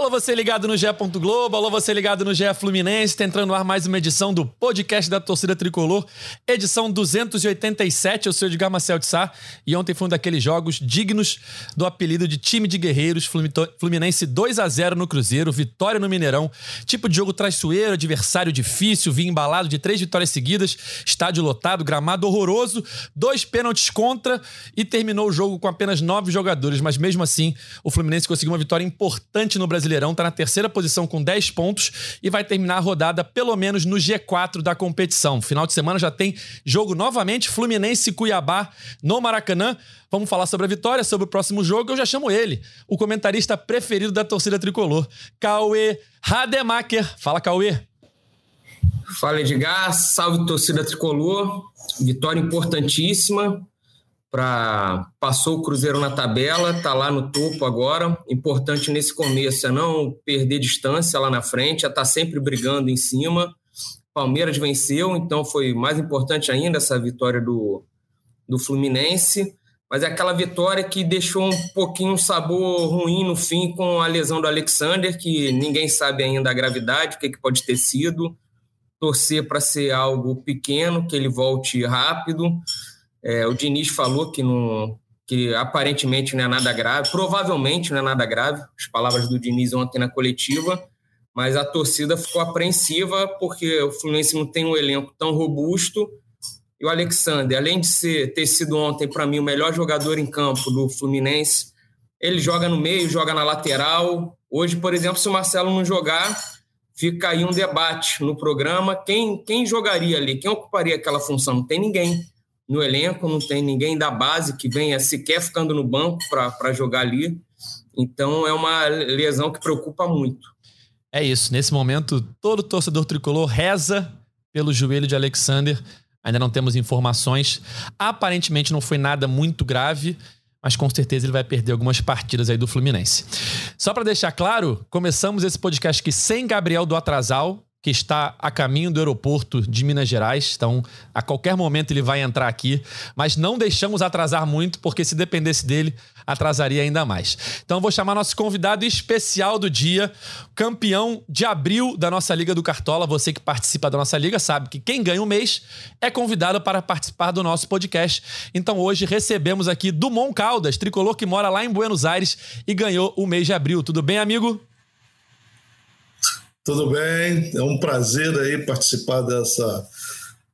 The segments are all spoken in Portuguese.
Alô, você ligado no GE. Globo, alô, você ligado no GE Fluminense, tá entrando no ar mais uma edição do podcast da torcida tricolor, edição 287. Eu sou Edgar Marcel de Sá e ontem foi um daqueles jogos dignos do apelido de time de guerreiros. Fluminense 2 a 0 no Cruzeiro, vitória no Mineirão. Tipo de jogo traiçoeiro, adversário difícil, vinha embalado de três vitórias seguidas, estádio lotado, gramado horroroso, dois pênaltis contra e terminou o jogo com apenas nove jogadores, mas mesmo assim o Fluminense conseguiu uma vitória importante no Brasil Brasileirão, está na terceira posição com 10 pontos e vai terminar a rodada pelo menos no G4 da competição. Final de semana já tem jogo novamente, Fluminense e Cuiabá no Maracanã. Vamos falar sobre a vitória, sobre o próximo jogo. Eu já chamo ele, o comentarista preferido da torcida tricolor, Cauê Rademacher. Fala, Cauê. Fala, Edgar. Salve, torcida tricolor. Vitória importantíssima para passou o Cruzeiro na tabela, está lá no topo agora. Importante nesse começo é não perder distância lá na frente, é estar tá sempre brigando em cima. Palmeiras venceu, então foi mais importante ainda essa vitória do, do Fluminense. Mas é aquela vitória que deixou um pouquinho sabor ruim no fim com a lesão do Alexander, que ninguém sabe ainda a gravidade, o que, que pode ter sido. Torcer para ser algo pequeno, que ele volte rápido. É, o Diniz falou que, não, que aparentemente não é nada grave, provavelmente não é nada grave, as palavras do Diniz ontem na coletiva, mas a torcida ficou apreensiva porque o Fluminense não tem um elenco tão robusto. E o Alexander, além de ser, ter sido ontem, para mim, o melhor jogador em campo do Fluminense, ele joga no meio, joga na lateral. Hoje, por exemplo, se o Marcelo não jogar, fica aí um debate no programa. Quem, quem jogaria ali? Quem ocuparia aquela função? Não tem ninguém no elenco, não tem ninguém da base que venha sequer ficando no banco para jogar ali. Então é uma lesão que preocupa muito. É isso. Nesse momento, todo torcedor tricolor reza pelo joelho de Alexander. Ainda não temos informações. Aparentemente não foi nada muito grave, mas com certeza ele vai perder algumas partidas aí do Fluminense. Só para deixar claro, começamos esse podcast aqui sem Gabriel do Atrasal, que está a caminho do aeroporto de Minas Gerais. Então, a qualquer momento ele vai entrar aqui, mas não deixamos atrasar muito, porque se dependesse dele, atrasaria ainda mais. Então, vou chamar nosso convidado especial do dia, campeão de abril da nossa Liga do Cartola. Você que participa da nossa liga sabe que quem ganha o um mês é convidado para participar do nosso podcast. Então, hoje recebemos aqui Dumont Caldas, tricolor que mora lá em Buenos Aires e ganhou o mês de abril. Tudo bem, amigo? Tudo bem? É um prazer aí participar dessa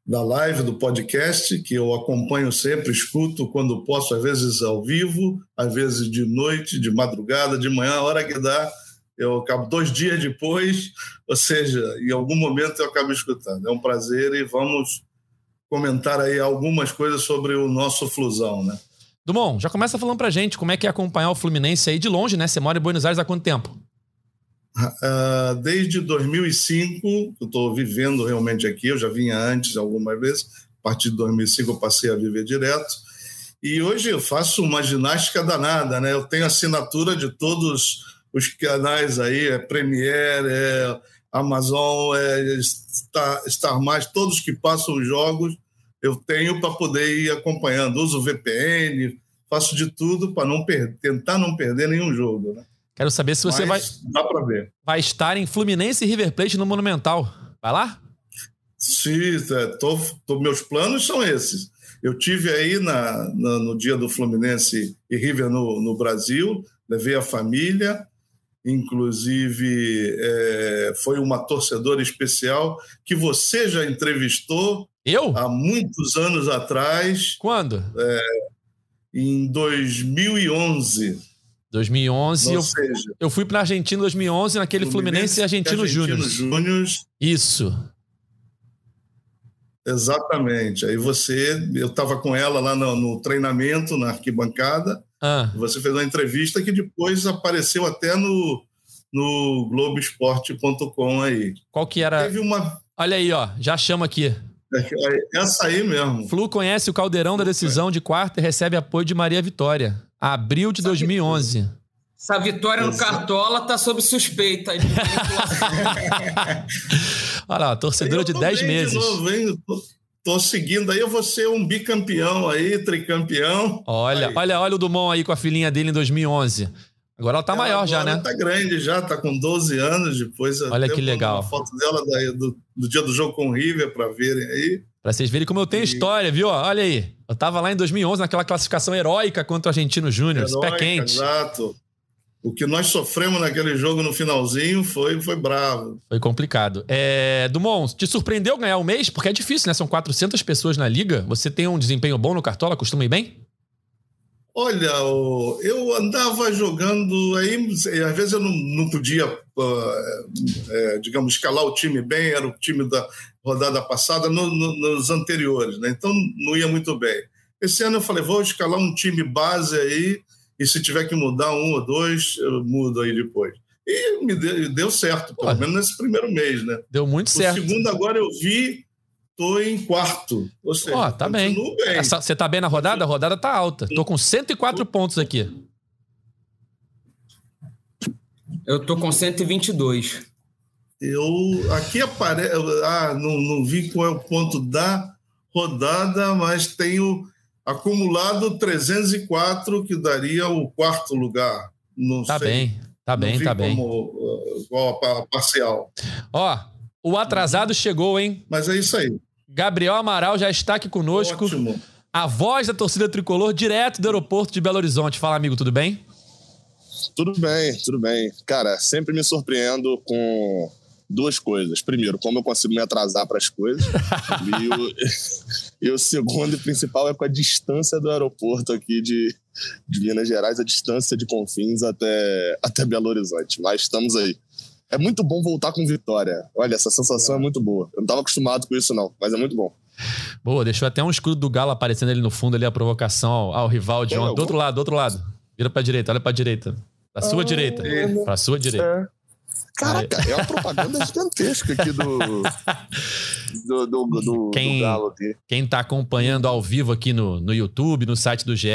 da live do podcast que eu acompanho sempre, escuto quando posso, às vezes ao vivo, às vezes de noite, de madrugada, de manhã, a hora que dá, eu acabo dois dias depois, ou seja, em algum momento eu acabo escutando. É um prazer e vamos comentar aí algumas coisas sobre o nosso Flusão, né? Dumont, já começa falando pra gente como é que é acompanhar o Fluminense aí de longe, né? Você mora em Buenos Aires há quanto tempo? Uh, desde 2005, eu estou vivendo realmente aqui, eu já vinha antes algumas vezes, a partir de 2005 eu passei a viver direto, e hoje eu faço uma ginástica danada, né? Eu tenho assinatura de todos os canais aí, é Premiere, é Amazon, é Star, Star Mais, todos que passam os jogos, eu tenho para poder ir acompanhando. Uso VPN, faço de tudo para não tentar não perder nenhum jogo, né? Quero saber se você vai. Dá para ver. Vai estar em Fluminense e River Plate no Monumental. Vai lá? Sim, é, tô, tô, meus planos são esses. Eu tive aí na, na, no dia do Fluminense e River no, no Brasil, levei a família, inclusive é, foi uma torcedora especial que você já entrevistou. Eu? Há muitos anos atrás. Quando? É, em 2011. 2011. Eu, seja, eu fui para a Argentina em 2011, naquele Fluminense, Fluminense e Argentino, Argentino Júnior. Isso. Exatamente. Aí você, eu estava com ela lá no, no, treinamento, na arquibancada. Ah. Você fez uma entrevista que depois apareceu até no, no Globoesporte.com aí. Qual que era? Teve uma. Olha aí, ó. Já chama aqui. É, essa aí mesmo. Flu conhece o caldeirão da decisão de quarta e recebe apoio de Maria Vitória. Abril de 2011. Essa vitória no Cartola tá sob suspeita. Olha lá, torcedora de 10 meses. De novo, hein? Tô, tô, seguindo aí, eu vou ser um bicampeão aí, tricampeão. Olha, aí. olha, olha o Dumont aí com a filhinha dele em 2011. Agora ela tá ela maior já, né? Tá grande já, tá com 12 anos depois. Olha que legal. Uma foto dela do, do dia do jogo com o River para verem aí. Pra vocês verem como eu tenho e... história, viu? Olha aí. Eu tava lá em 2011 naquela classificação heróica contra o Argentino Júnior, pé quente. Exato. O que nós sofremos naquele jogo no finalzinho foi, foi bravo. Foi complicado. É, Dumont, te surpreendeu ganhar o mês? Porque é difícil, né? São 400 pessoas na liga. Você tem um desempenho bom no Cartola? Costuma ir bem? Olha, eu andava jogando aí, às vezes eu não, não podia, é, digamos, escalar o time bem, era o time da rodada passada, no, no, nos anteriores, né? então não ia muito bem. Esse ano eu falei, vou escalar um time base aí, e se tiver que mudar um ou dois, eu mudo aí depois. E me deu, deu certo, pelo Pô, menos nesse primeiro mês, né? Deu muito certo. O segundo agora eu vi, tô em quarto. Ou seja, Ó, tá bem. bem. Essa, você tá bem na rodada? A rodada tá alta. Tô com 104 tô... pontos aqui. Eu tô com 122. Eu aqui aparece, ah, não, não vi qual é o ponto da rodada, mas tenho acumulado 304 que daria o quarto lugar. Não tá sei. bem, tá bem, tá bem. Qual a parcial. Ó, o atrasado chegou, hein? Mas é isso aí. Gabriel Amaral já está aqui conosco. Ótimo. A voz da torcida tricolor direto do aeroporto de Belo Horizonte. Fala, amigo, tudo bem? Tudo bem, tudo bem. Cara, sempre me surpreendo com duas coisas. Primeiro, como eu consigo me atrasar para as coisas. e, o, e, o, segundo e principal é com a distância do aeroporto aqui de, de Minas Gerais, a distância de Confins até, até Belo Horizonte. Mas estamos aí. É muito bom voltar com vitória. Olha, essa sensação é, é muito boa. Eu não estava acostumado com isso, não, mas é muito bom. Boa, deixou até um escudo do Galo aparecendo ali no fundo, ali a provocação ao, ao rival de ontem. Do outro lado, do outro lado. Vira pra direita, olha pra direita. Pra sua ah, direita. É. Pra sua direita. É. Caraca, é uma propaganda gigantesca aqui do, do, do, do, quem, do Galo aqui. Quem tá acompanhando ao vivo aqui no, no YouTube, no site do GE,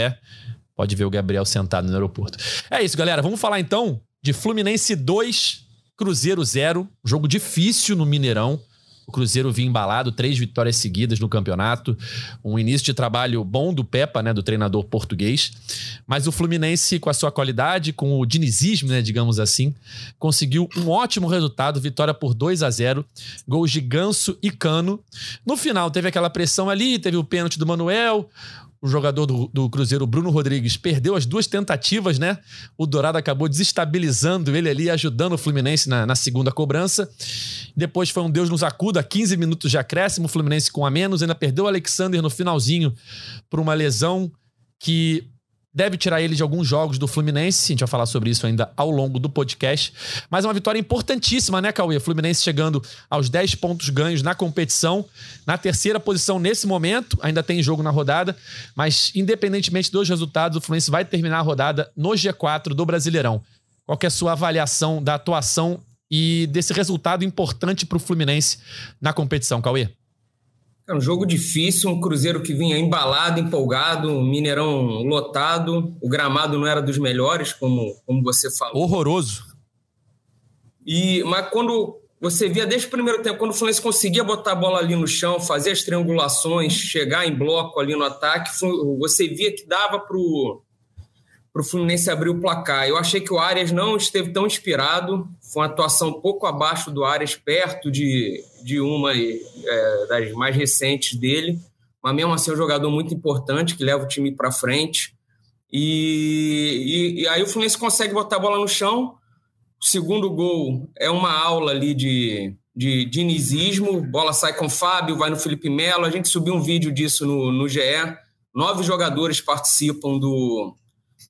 pode ver o Gabriel sentado no aeroporto. É isso, galera. Vamos falar então de Fluminense 2, Cruzeiro 0. Jogo difícil no Mineirão. O Cruzeiro vinha embalado, três vitórias seguidas no campeonato. Um início de trabalho bom do Pepa, né, do treinador português. Mas o Fluminense, com a sua qualidade, com o dinizismo, né, digamos assim, conseguiu um ótimo resultado, vitória por 2 a 0 gols de Ganso e Cano. No final, teve aquela pressão ali, teve o pênalti do Manuel, o jogador do, do, Cruzeiro, Bruno Rodrigues, perdeu as duas tentativas, né? O Dourado acabou desestabilizando ele ali, ajudando o Fluminense na, na, segunda cobrança. Depois foi um Deus nos acuda, 15 minutos de acréscimo, o Fluminense com a menos, ainda perdeu o Alexander no finalzinho por uma lesão que deve tirar ele de alguns jogos do Fluminense. A gente vai falar sobre isso ainda ao longo do podcast. Mas é uma vitória importantíssima, né, Cauê? Fluminense chegando aos 10 pontos ganhos na competição. Na terceira posição nesse momento, ainda tem jogo na rodada. Mas, independentemente dos resultados, o Fluminense vai terminar a rodada no G4 do Brasileirão. Qual é a sua avaliação da atuação e desse resultado importante para o Fluminense na competição, Cauê? É um jogo difícil, um Cruzeiro que vinha embalado, empolgado, um Mineirão lotado, o gramado não era dos melhores, como, como você falou. Horroroso. E, mas quando você via desde o primeiro tempo, quando o Fluminense conseguia botar a bola ali no chão, fazer as triangulações, chegar em bloco ali no ataque, você via que dava para o para o Fluminense abrir o placar. Eu achei que o Arias não esteve tão inspirado, foi uma atuação pouco abaixo do Arias, perto de, de uma é, das mais recentes dele, mas mesmo assim é um jogador muito importante, que leva o time para frente. E, e, e, aí o Fluminense consegue botar a bola no chão. O segundo gol é uma aula ali de, de dinizismo, bola sai com o Fábio, vai no Felipe Melo. A gente subiu um vídeo disso no, no GE. Nove jogadores participam do,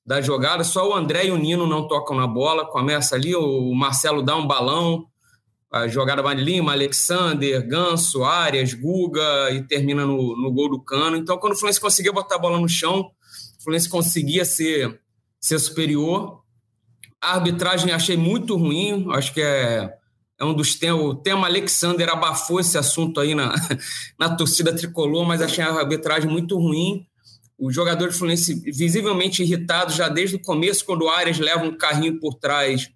da jogada, só o André e o Nino não tocam na bola, começa ali, o Marcelo dá um balão, a jogada vai Lima, Alexander, Ganso, Arias, Guga e termina no, no gol do Cano. Então, quando o Fluminense conseguia botar a bola no chão, o Fluminense conseguia ser, ser superior. A arbitragem achei muito ruim, acho que é, é um dos temas. O tema Alexander abafou esse assunto aí na, na torcida tricolor, mas achei a arbitragem muito ruim os jogadores Fluminense visivelmente irritados já desde o começo, quando o Arias leva um carrinho por trás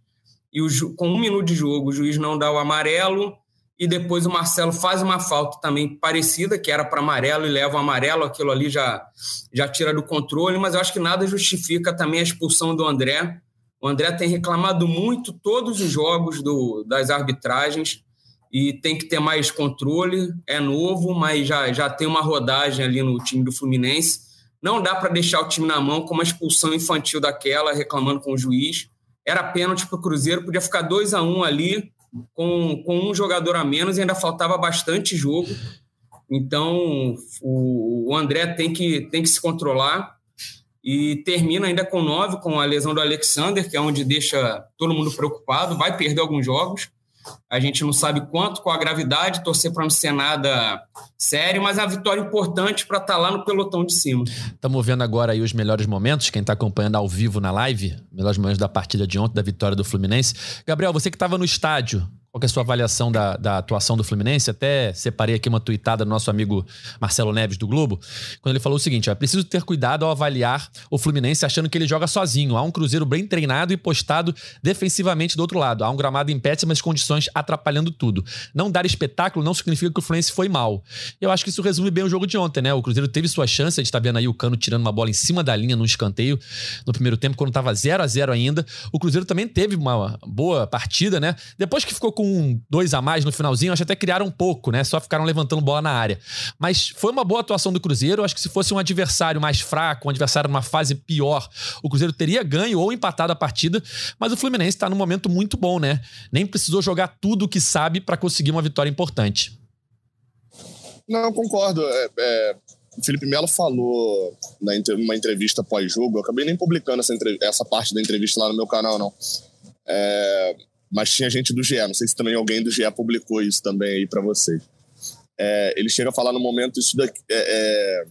e o, com um minuto de jogo o juiz não dá o amarelo e depois o Marcelo faz uma falta também parecida, que era para amarelo e leva o amarelo, aquilo ali já, já tira do controle, mas eu acho que nada justifica também a expulsão do André. O André tem reclamado muito todos os jogos do, das arbitragens e tem que ter mais controle. É novo, mas já, já tem uma rodagem ali no time do Fluminense. Não dá para deixar o time na mão com uma expulsão infantil daquela, reclamando com o juiz. Era pênalti para o Cruzeiro, podia ficar 2 a 1 um ali, com, com um jogador a menos, e ainda faltava bastante jogo. Então, o, o André tem que, tem que se controlar e termina ainda com nove, com a lesão do Alexander, que é onde deixa todo mundo preocupado. Vai perder alguns jogos, a gente não sabe quanto, com a gravidade, torcer para não ser nada sério, mas é uma vitória importante para estar tá lá no pelotão de cima. Estamos vendo agora aí os melhores momentos, quem está acompanhando ao vivo na live, melhores momentos da partida de ontem, da vitória do Fluminense. Gabriel, você que estava no estádio, qual é a sua avaliação da, da, atuação do Fluminense? Até separei aqui uma tuitada do nosso amigo Marcelo Neves do Globo, quando ele falou o seguinte: é preciso ter cuidado ao avaliar o Fluminense achando que ele joga sozinho. Há um Cruzeiro bem treinado e postado defensivamente do outro lado. Há um gramado em péssimas condições atrapalhando tudo. Não dar espetáculo não significa que o Fluminense foi mal. Eu acho que isso resume bem o jogo de ontem, né? O Cruzeiro teve sua chance, a gente tá vendo aí o Cano tirando uma bola em cima da linha num escanteio no primeiro tempo, quando tava 0 a 0 ainda. O Cruzeiro também teve uma boa partida, né? Depois que ficou com com dois a mais no finalzinho, acho que até criaram um pouco, né? Só ficaram levantando bola na área. Mas foi uma boa atuação do Cruzeiro. Acho que se fosse um adversário mais fraco, um adversário numa fase pior, o Cruzeiro teria ganho ou empatado a partida. Mas o Fluminense está num momento muito bom, né? Nem precisou jogar tudo o que sabe para conseguir uma vitória importante. Não, concordo. É, é, o Felipe Melo falou numa entrevista pós-jogo, eu acabei nem publicando essa, essa parte da entrevista lá no meu canal, não. É, mas tinha gente do GE, não sei se também alguém do GE publicou isso também aí para vocês. É, ele chega a falar no momento isso daqui. É, é,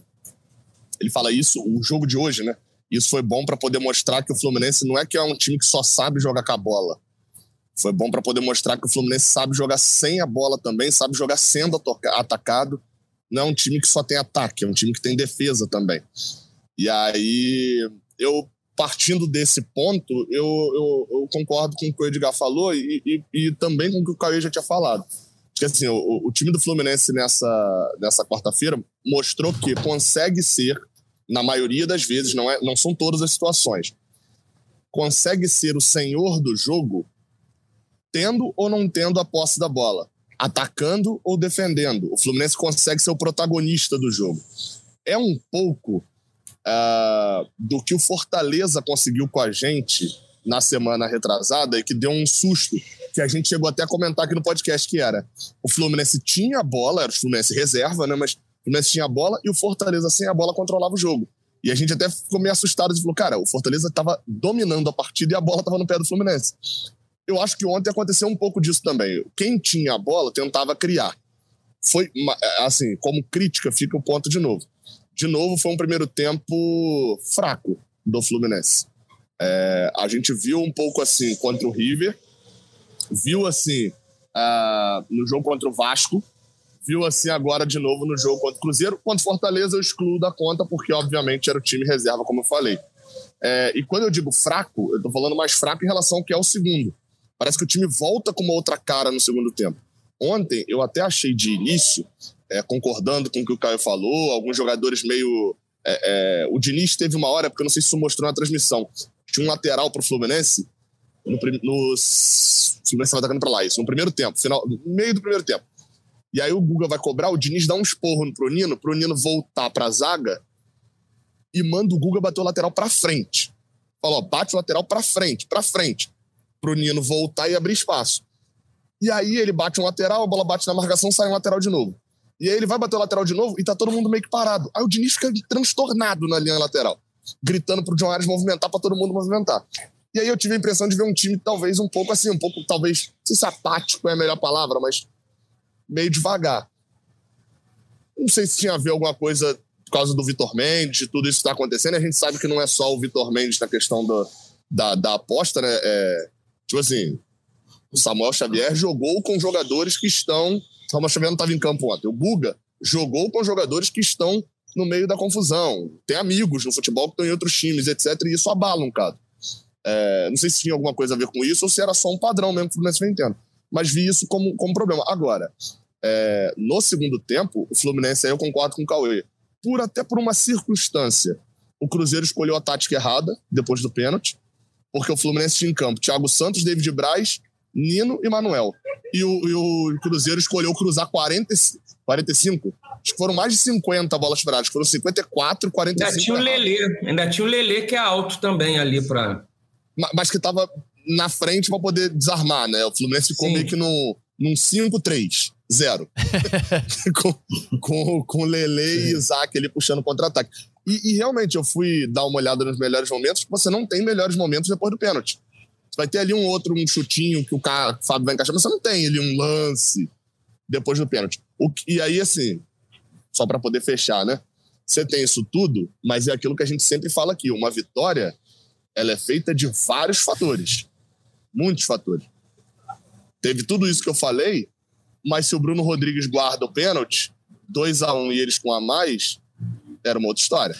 ele fala isso, o jogo de hoje, né? Isso foi bom para poder mostrar que o Fluminense não é que é um time que só sabe jogar com a bola. Foi bom para poder mostrar que o Fluminense sabe jogar sem a bola também, sabe jogar sendo atacado. Não é um time que só tem ataque, é um time que tem defesa também. E aí eu partindo desse ponto, eu, eu, eu, concordo com o que o Edgar falou e, e, e também com o que o Cauê já tinha falado. Porque assim, o, o time do Fluminense nessa, nessa quarta-feira mostrou que consegue ser, na maioria das vezes, não, é, não são todas as situações, consegue ser o senhor do jogo tendo ou não tendo a posse da bola, atacando ou defendendo. O Fluminense consegue ser o protagonista do jogo. É um pouco uh, do que o Fortaleza conseguiu com a gente na semana retrasada e que deu um susto, que a gente chegou até a comentar aqui no podcast, que era o Fluminense tinha a bola, era o Fluminense reserva, né? Mas o Fluminense tinha a bola e o Fortaleza sem a bola controlava o jogo. E a gente até ficou meio assustado e falou, cara, o Fortaleza estava dominando a partida e a bola estava no pé do Fluminense. Eu acho que ontem aconteceu um pouco disso também. Quem tinha a bola tentava criar. Foi, assim, como crítica, fica o ponto de novo de novo, foi um primeiro tempo fraco do Fluminense. É, a gente viu um pouco assim contra o River, viu assim uh, no jogo contra o Vasco, viu assim agora de novo no jogo contra o Cruzeiro. Contra o Fortaleza eu excluo da conta, porque obviamente era o time reserva, como eu falei. É, e quando eu digo fraco, eu tô falando mais fraco em relação ao que é o segundo. Parece que o time volta com uma outra cara no segundo tempo. Ontem eu até achei de início é, concordando com o que o Caio falou, alguns jogadores meio. É, é, o Diniz teve uma hora, porque eu não sei se isso mostrou na transmissão, tinha um lateral para o Fluminense, no, no, o Fluminense estava atacando para lá, isso, no primeiro tempo, final, meio do primeiro tempo. E aí o Guga vai cobrar, o Diniz dá um esporro pro Nino, pro Nino voltar para a zaga e manda o Guga bater o lateral para frente. Falou, bate o lateral para frente, para frente, pro Nino voltar e abrir espaço. E aí ele bate um lateral, a bola bate na marcação, sai um lateral de novo. E aí ele vai bater o lateral de novo e tá todo mundo meio que parado. Aí o Diniz fica transtornado na linha lateral, gritando pro John Arias movimentar para todo mundo movimentar. E aí eu tive a impressão de ver um time talvez um pouco assim, um pouco, talvez, se apático é a melhor palavra, mas meio devagar. Não sei se tinha a ver alguma coisa por causa do Vitor Mendes, de tudo isso que está acontecendo. A gente sabe que não é só o Vitor Mendes na questão do, da, da aposta, né? É, tipo assim, o Samuel Xavier jogou com jogadores que estão Samuel Xavier não estava em campo ontem. O Buga jogou com jogadores que estão no meio da confusão. Tem amigos no futebol que estão em outros times, etc. E isso abala um cara. É, não sei se tinha alguma coisa a ver com isso ou se era só um padrão mesmo que o Fluminense vem tendo. Mas vi isso como, como problema. Agora, é, no segundo tempo, o Fluminense, aí eu concordo com o Cauê, por até por uma circunstância, o Cruzeiro escolheu a tática errada depois do pênalti, porque o Fluminense tinha em campo Thiago Santos, David Braz, Nino e Manuel. E o, e o Cruzeiro escolheu cruzar 40, 45. Acho que foram mais de 50 bolas paradas. Foram 54, 45. Ainda tinha o Lelê. Ainda tinha o Lelê, que é alto também ali para. Mas que estava na frente para poder desarmar, né? O Fluminense ficou Sim. meio que no, num 5-3. Zero. com, com, com Lele e Isaac ali puxando contra-ataque. E, e, realmente eu fui dar uma olhada nos melhores momentos, você não tem melhores momentos depois do pênalti. Você vai ter ali um outro, um chutinho que o, cara, o Fábio vai encaixar, mas você não tem ali um lance depois do pênalti. O, e aí, assim, só para poder fechar, né? Você tem isso tudo, mas é aquilo que a gente sempre fala aqui: uma vitória ela é feita de vários fatores. Muitos fatores. Teve tudo isso que eu falei, mas se o Bruno Rodrigues guarda o pênalti, 2 a 1 um, e eles com a mais, era uma outra história.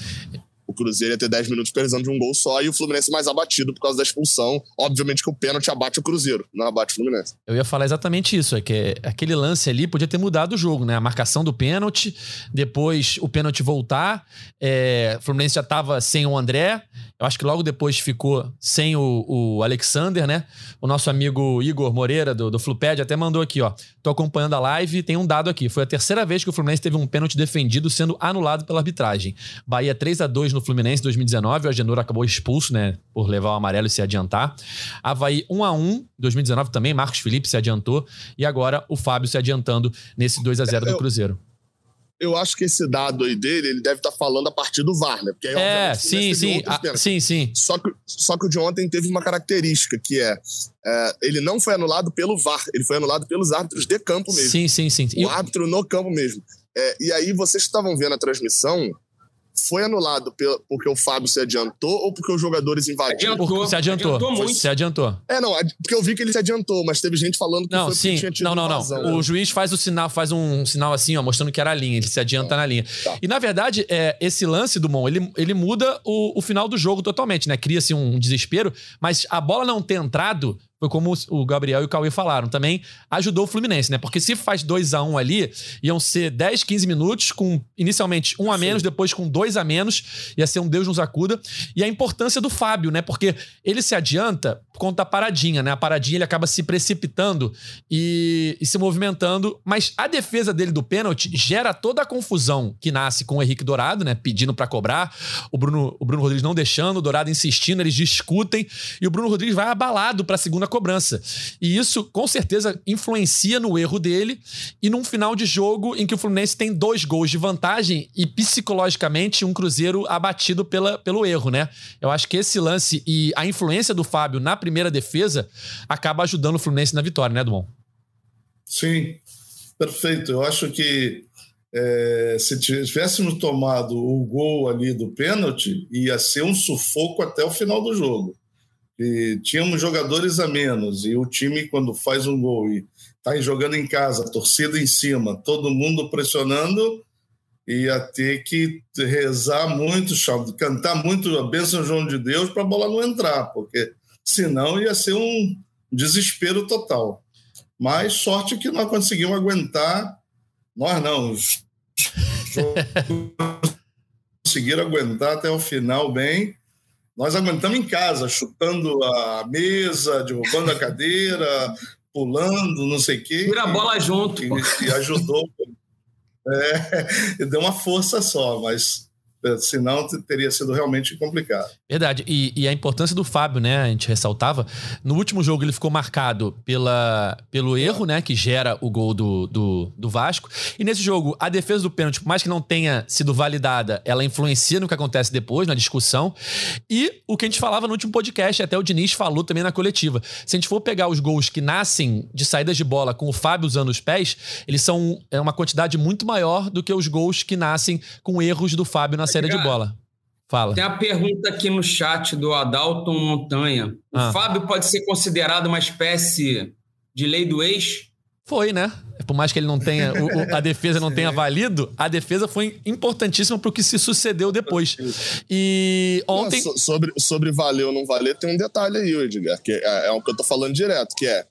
Cruzeiro ia ter 10 minutos precisando de um gol só e o Fluminense mais abatido por causa da expulsão. Obviamente que o pênalti abate o Cruzeiro, não abate o Fluminense. Eu ia falar exatamente isso, é que aquele lance ali podia ter mudado o jogo, né? A marcação do pênalti, depois o pênalti voltar, é, o Fluminense já estava sem o André, eu acho que logo depois ficou sem o, o Alexander, né? O nosso amigo Igor Moreira, do, do Fluped, até mandou aqui, ó. Tô acompanhando a live tem um dado aqui. Foi a terceira vez que o Fluminense teve um pênalti defendido sendo anulado pela arbitragem. Bahia 3 a 2 no Fluminense 2019. O Agenor acabou expulso, né? Por levar o amarelo e se adiantar. Havaí 1 a 1 2019 também. Marcos Felipe se adiantou. E agora o Fábio se adiantando nesse 2 a 0 do Cruzeiro eu acho que esse dado aí dele, ele deve estar tá falando a partir do VAR, né? Porque aí, é, sim, sim. A, sim, sim. Só que, só que o de ontem teve uma característica, que é, é, ele não foi anulado pelo VAR, ele foi anulado pelos árbitros de campo mesmo. Sim, sim, sim. O árbitro no campo mesmo. É, e aí, vocês estavam vendo a transmissão, foi anulado porque o Fábio se adiantou ou porque os jogadores invadiram? Adiantou, se adiantou. adiantou muito. Se adiantou. É, não, porque eu vi que ele se adiantou, mas teve gente falando que não, foi sim. tinha tido Não, não, não. Né? O juiz faz o sinal, faz um sinal assim, ó, mostrando que era a linha, ele se adianta tá. na linha. Tá. E na verdade, é, esse lance do Mon, ele, ele muda o, o final do jogo totalmente, né? Cria-se um desespero, mas a bola não ter entrado foi como o Gabriel e o Cauê falaram, também ajudou o Fluminense, né? Porque se faz 2 a 1 um ali, iam ser 10, 15 minutos, com inicialmente um a menos, Sim. depois com dois a menos, ia ser um Deus nos acuda. E a importância do Fábio, né? Porque ele se adianta por conta da paradinha, né? A paradinha ele acaba se precipitando e, e se movimentando, mas a defesa dele do pênalti gera toda a confusão que nasce com o Henrique Dourado, né? Pedindo para cobrar, o Bruno, o Bruno Rodrigues não deixando, o Dourado insistindo, eles discutem e o Bruno Rodrigues vai abalado para a segunda cobrança. E isso, com certeza, influencia no erro dele e num final de jogo em que o Fluminense tem dois gols de vantagem e psicologicamente um Cruzeiro abatido pela, pelo erro, né? Eu acho que esse lance e a influência do Fábio na primeira defesa acaba ajudando o Fluminense na vitória, né, Dumont? Sim, perfeito. Eu acho que é, se tivéssemos tomado o gol ali do pênalti, ia ser um sufoco até o final do jogo e tínhamos jogadores a menos e o time quando faz um gol e está jogando em casa, torcida em cima, todo mundo pressionando, ia ter que rezar muito, cantar muito a bênção João de Deus para a bola não entrar, porque senão ia ser um desespero total. Mas sorte que nós conseguimos aguentar, nós não, os conseguiram aguentar até o final bem nós aguentamos em casa, chutando a mesa, derrubando a cadeira, pulando, não sei o quê. Tira a bola junto. E, e ajudou. É, deu uma força só, mas senão teria sido realmente complicado. Verdade. E, e, a importância do Fábio, né? A gente ressaltava. No último jogo ele ficou marcado pela, pelo erro, né? Que gera o gol do, do, do Vasco. E nesse jogo, a defesa do pênalti, por mais que não tenha sido validada, ela influencia no que acontece depois, na discussão. E o que a gente falava no último podcast, até o Diniz falou também na coletiva. Se a gente for pegar os gols que nascem de saídas de bola com o Fábio usando os pés, eles são é uma quantidade muito maior do que os gols que nascem com erros do Fábio na saída de bola. Fala. Tem a pergunta aqui no chat do Adalton Montanha. O ah. Fábio pode ser considerado uma espécie de lei do ex? Foi, né? por mais que ele não tenha, o, o, a defesa não tenha valido, a defesa foi importantíssima pro que se sucedeu depois. E ontem. Não, sobre, sobre valer ou não valer, tem um detalhe aí, Edgar, que é, é o que eu tô falando direto, que é,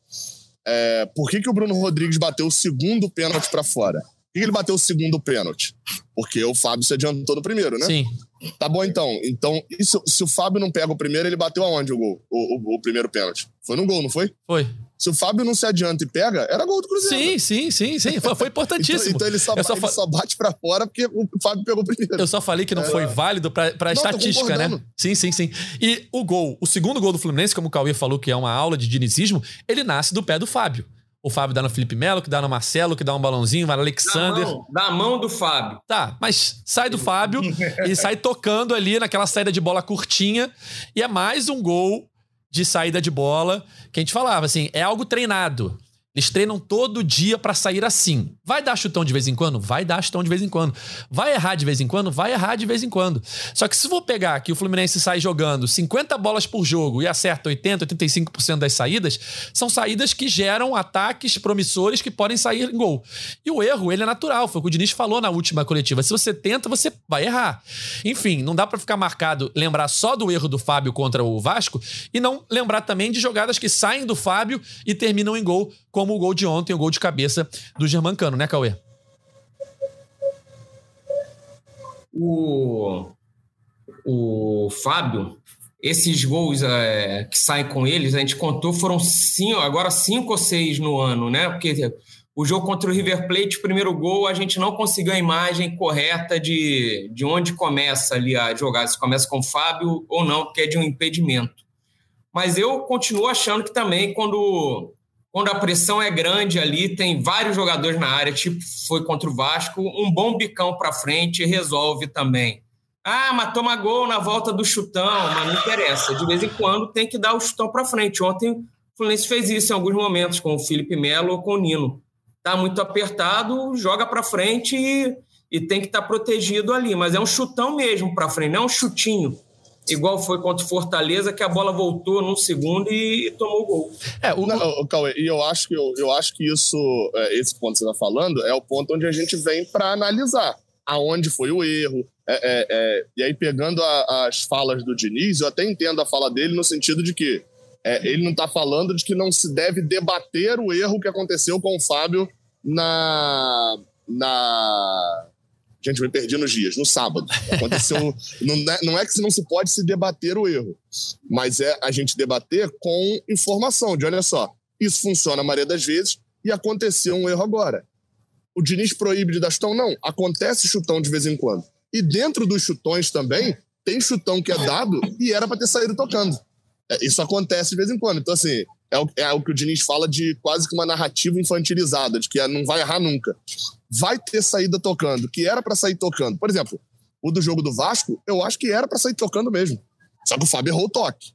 é por que, que o Bruno Rodrigues bateu o segundo pênalti para fora? Que ele bateu o segundo pênalti? Porque o Fábio se adiantou no primeiro, né? Sim. Tá bom, então. Então, isso, se o Fábio não pega o primeiro, ele bateu aonde o gol? O, o, o primeiro pênalti? Foi no gol, não foi? Foi. Se o Fábio não se adianta e pega, era gol do Cruzeiro. Sim, sim, sim, sim. Foi, foi importantíssimo. então, então, ele, só, só ele só, bate pra fora porque o Fábio pegou primeiro. Eu só falei que não é. foi válido pra, pra não, estatística, né? Sim, sim, sim. E o gol, o segundo gol do Fluminense, como o Cauê falou que é uma aula de dinizismo, ele nasce do pé do Fábio. O Fábio dá no Felipe Melo, que dá no Marcelo, que dá um balãozinho, vai no Alexander. Da mão, da mão do Fábio. Tá, mas sai do Fábio e sai tocando ali naquela saída de bola curtinha. E é mais um gol de saída de bola que a gente falava, assim, é algo treinado. Eles treinam todo dia para sair assim. Vai dar chutão de vez em quando? Vai dar chutão de vez em quando. Vai errar de vez em quando? Vai errar de vez em quando. Só que se for pegar que o Fluminense sai jogando 50 bolas por jogo e acerta 80, 85% das saídas, são saídas que geram ataques promissores que podem sair em gol. E o erro, ele é natural, foi o que o Diniz falou na última coletiva. Se você tenta, você vai errar. Enfim, não dá para ficar marcado, lembrar só do erro do Fábio contra o Vasco e não lembrar também de jogadas que saem do Fábio e terminam em gol como o gol de ontem, o gol de cabeça do Germancano, né, Cauê? O, o Fábio, esses gols é, que saem com eles, a gente contou, foram cinco, agora cinco ou seis no ano, né? Porque o jogo contra o River Plate, o primeiro gol, a gente não conseguiu a imagem correta de, de onde começa ali a jogar, se começa com o Fábio ou não, porque é de um impedimento. Mas eu continuo achando que também quando quando a pressão é grande ali, tem vários jogadores na área, tipo foi contra o Vasco, um bom bicão para frente resolve também. Ah, mas toma gol na volta do chutão, mas não interessa. De vez em quando tem que dar o chutão para frente. Ontem o Fluminense fez isso em alguns momentos com o Felipe Melo ou com o Nino. Tá muito apertado, joga para frente e, e, tem que estar tá protegido ali, mas é um chutão mesmo para frente, não é um chutinho igual foi contra o Fortaleza, que a bola voltou num segundo e, tomou o gol. É, o... Não, Cauê, e eu acho que, eu, eu acho que isso, é, esse ponto que você está falando, é o ponto onde a gente vem para analisar aonde foi o erro. É, é, é, e aí, pegando a, as falas do Diniz, eu até entendo a fala dele no sentido de que é, ele não está falando de que não se deve debater o erro que aconteceu com o Fábio na, na Gente, me perdi nos dias, no sábado. Aconteceu. não, é, não é que não se pode se debater o erro, mas é a gente debater com informação, de olha só, isso funciona a maioria das vezes e aconteceu um erro agora. O Diniz proíbe de dar chutão? Não. Acontece chutão de vez em quando. E dentro dos chutões também, tem chutão que é dado e era para ter saído tocando. É, isso acontece de vez em quando. Então, assim, é o, é o que o Diniz fala de quase que uma narrativa infantilizada, de que é, não vai errar nunca vai ter saída tocando, que era para sair tocando. Por exemplo, o do jogo do Vasco, eu acho que era para sair tocando mesmo. Só que o Fábio errou o toque.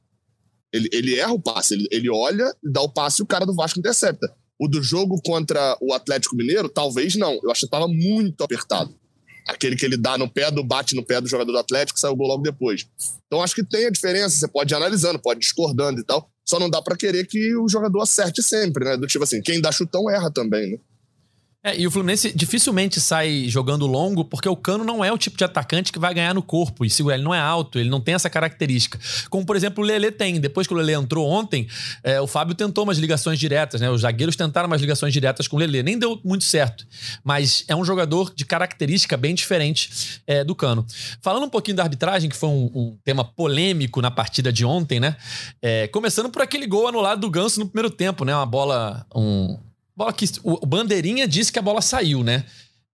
Ele, ele erra o passe, ele, ele olha, dá o passe e o cara do Vasco intercepta. O do jogo contra o Atlético Mineiro, talvez não. Eu acho que estava muito apertado. Aquele que ele dá no pé do, bate no pé do jogador do Atlético, sai o gol logo depois. Então acho que tem a diferença. Você pode ir analisando, pode ir discordando e tal. Só não dá para querer que o jogador acerte sempre, né? Do tipo assim, quem dá chutão erra também, né? É, e o Fluminense dificilmente sai jogando longo, porque o Cano não é o tipo de atacante que vai ganhar no corpo e segurar. Ele não é alto, ele não tem essa característica. Como, por exemplo, o Lele tem. Depois que o Lele entrou ontem, é, o Fábio tentou umas ligações diretas, né? Os zagueiros tentaram umas ligações diretas com o Lele. Nem deu muito certo. Mas é um jogador de característica bem diferente é, do Cano. Falando um pouquinho da arbitragem, que foi um, um tema polêmico na partida de ontem, né? É, começando por aquele gol anulado do Ganso no primeiro tempo, né? Uma bola. Um, Bola que o Bandeirinha disse que a bola saiu, né?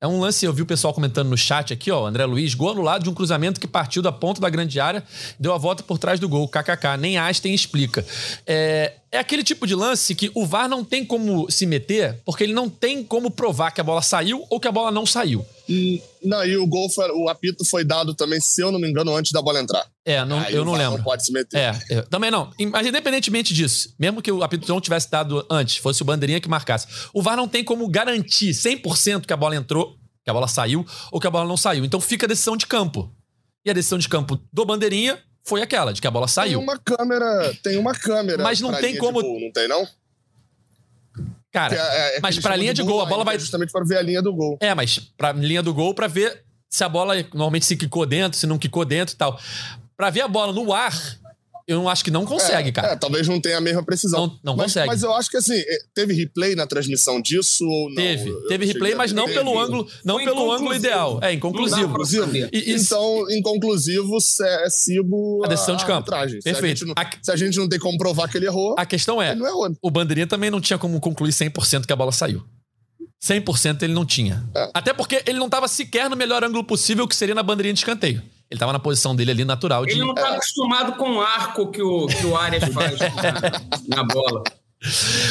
É um lance, eu vi o pessoal comentando no chat aqui, ó, André Luiz, gol anulado de um cruzamento que partiu da ponta da grande área, deu a volta por trás do gol, kkk, nem Einstein explica. É, é aquele tipo de lance que o VAR não tem como se meter, porque ele não tem como provar que a bola saiu ou que a bola não saiu. E, não, e o gol, foi, o apito foi dado também, se eu não me engano, antes da bola entrar. É, não, eu não lembro. Não pode se meter. É, é, também não. Mas independentemente disso, mesmo que o apito não tivesse dado antes, fosse o bandeirinha que marcasse, o VAR não tem como garantir 100% que a bola entrou, que a bola saiu ou que a bola não saiu. Então fica a decisão de campo. E a decisão de campo do bandeirinha foi aquela, de que a bola saiu. Tem uma câmera, tem uma câmera. Mas não tem como. não tem, não? Cara, é, é mas pra linha de gol, a bola vai. Justamente para ver a linha do gol. É, mas pra linha do gol, pra ver se a bola normalmente se quicou dentro, se não quicou dentro e tal. Pra ver a bola no ar, eu não acho que não consegue, é, cara. É, talvez não tenha a mesma precisão. Não, não mas, consegue. Mas eu acho que assim, eh, teve replay na transmissão disso ou não? Teve, Eu teve replay, a mas não Teve. pelo ângulo, não pelo ângulo inconclusivo. ideal. É inconclusivo. saber. E- e- Então, inconclusivo, se- é Cibo A decisão de campo. arbitragem. Se Perfeito. A gente, não, A- se a gente não tem como provar que ele errou, A questão é, errou. o Bandeirinha também não tinha como concluir 100% que a bola saiu. 100% ele não tinha. É. Até porque ele não estava sequer no melhor ângulo possível, que seria na bandeirinha de escanteio. Ele estava na posição dele ali natural de. Ele não tá acostumado com o arco que o, que o Arias faz na, na bola.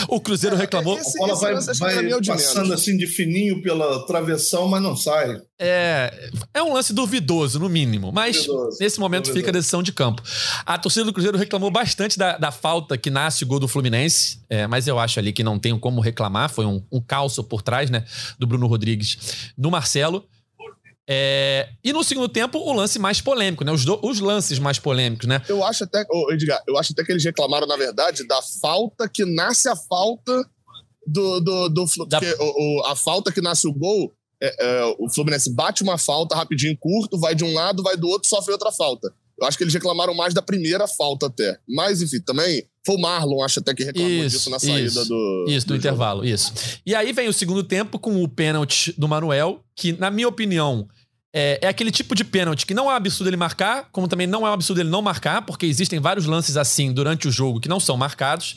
O Cruzeiro reclamou. Esse- A bola vai, vai é passando menos. assim de fininho pela travessão, mas não sai. É, é um lance duvidoso, no mínimo. Mas Duvidoso, nesse momento duvidoso. fica a decisão de campo. A torcida do Cruzeiro reclamou bastante da, da falta que nasce o gol do Fluminense. é, mas eu acho ali que não tenho como reclamar. Foi um, um calço por trás, né? Do Bruno Rodrigues no Marcelo. É, e no segundo tempo, o lance mais polêmico, né? Os, do- os lances mais polêmicos, né? Eu acho até, ô, Edgar, eu acho até que eles reclamaram, na verdade, da falta que nasce a falta do. do, do Da- porque o- o- a falta que nasce o gol, é, é, o Fluminense bate uma falta rapidinho, curto, vai de um lado, vai do outro, sofre outra falta. Eu acho que eles reclamaram mais da primeira falta até. Mas, enfim, também foi o Marlon, acho até que reclamou Isso, disso na saída isso, do. Isso, do, jogo. intervalo, isso. E aí vem o segundo tempo com o pênalti do Manuel, que, na minha opinião, é, é aquele tipo de pênalti que não é um absurdo ele marcar, como também não é um absurdo ele não marcar, porque existem vários lances assim durante o jogo que não são marcados.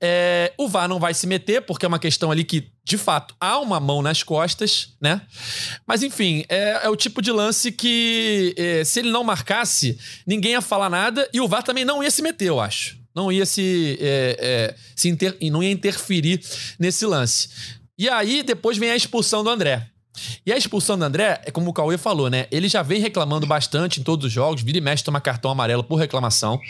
É, o VAR não vai se meter, porque é uma questão ali que, de fato, há uma mão nas costas, né? Mas, enfim, é, é o tipo de lance que, é, se ele não marcasse, ninguém ia falar nada e o VAR também não ia se meter, eu acho. Não ia se, é, é, se inter- não ia interferir nesse lance. E aí, depois vem a expulsão do André. E a expulsão do André, é como o Cauê falou, né? Ele já vem reclamando bastante em todos os jogos, vira e mexe toma cartão amarelo por reclamação.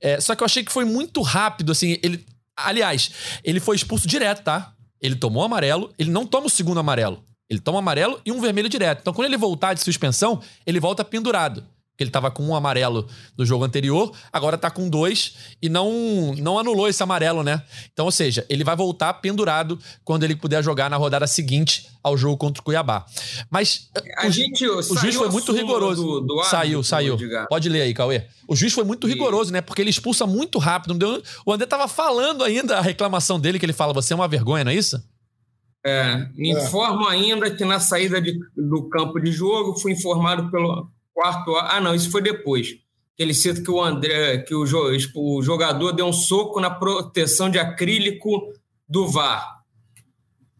É, só que eu achei que foi muito rápido, assim. Ele, aliás, ele foi expulso direto, tá? Ele tomou amarelo, ele não toma o segundo amarelo. Ele toma amarelo e um vermelho direto. Então, quando ele voltar de suspensão, ele volta pendurado. Porque ele tava com um amarelo no jogo anterior, agora tá com dois e não, não anulou esse amarelo, né? Então, ou seja, ele vai voltar pendurado quando ele puder jogar na rodada seguinte ao jogo contra o Cuiabá. Mas A o, gente, o juiz foi muito rigoroso. Do, do árbitro, saiu, saiu. Edgar. Pode ler aí, Cauê. O juiz foi muito E- rigoroso, né? Porque ele expulsa muito rápido. não deu- O André tava falando ainda a reclamação dele, que ele fala: você é uma vergonha, não é isso? É, me informo ainda que na saída de- do campo de jogo fui informado pelo quarto. Ah, não, isso foi depois. Ele cita que o André, que o, o jogador deu um soco na proteção de acrílico do VAR.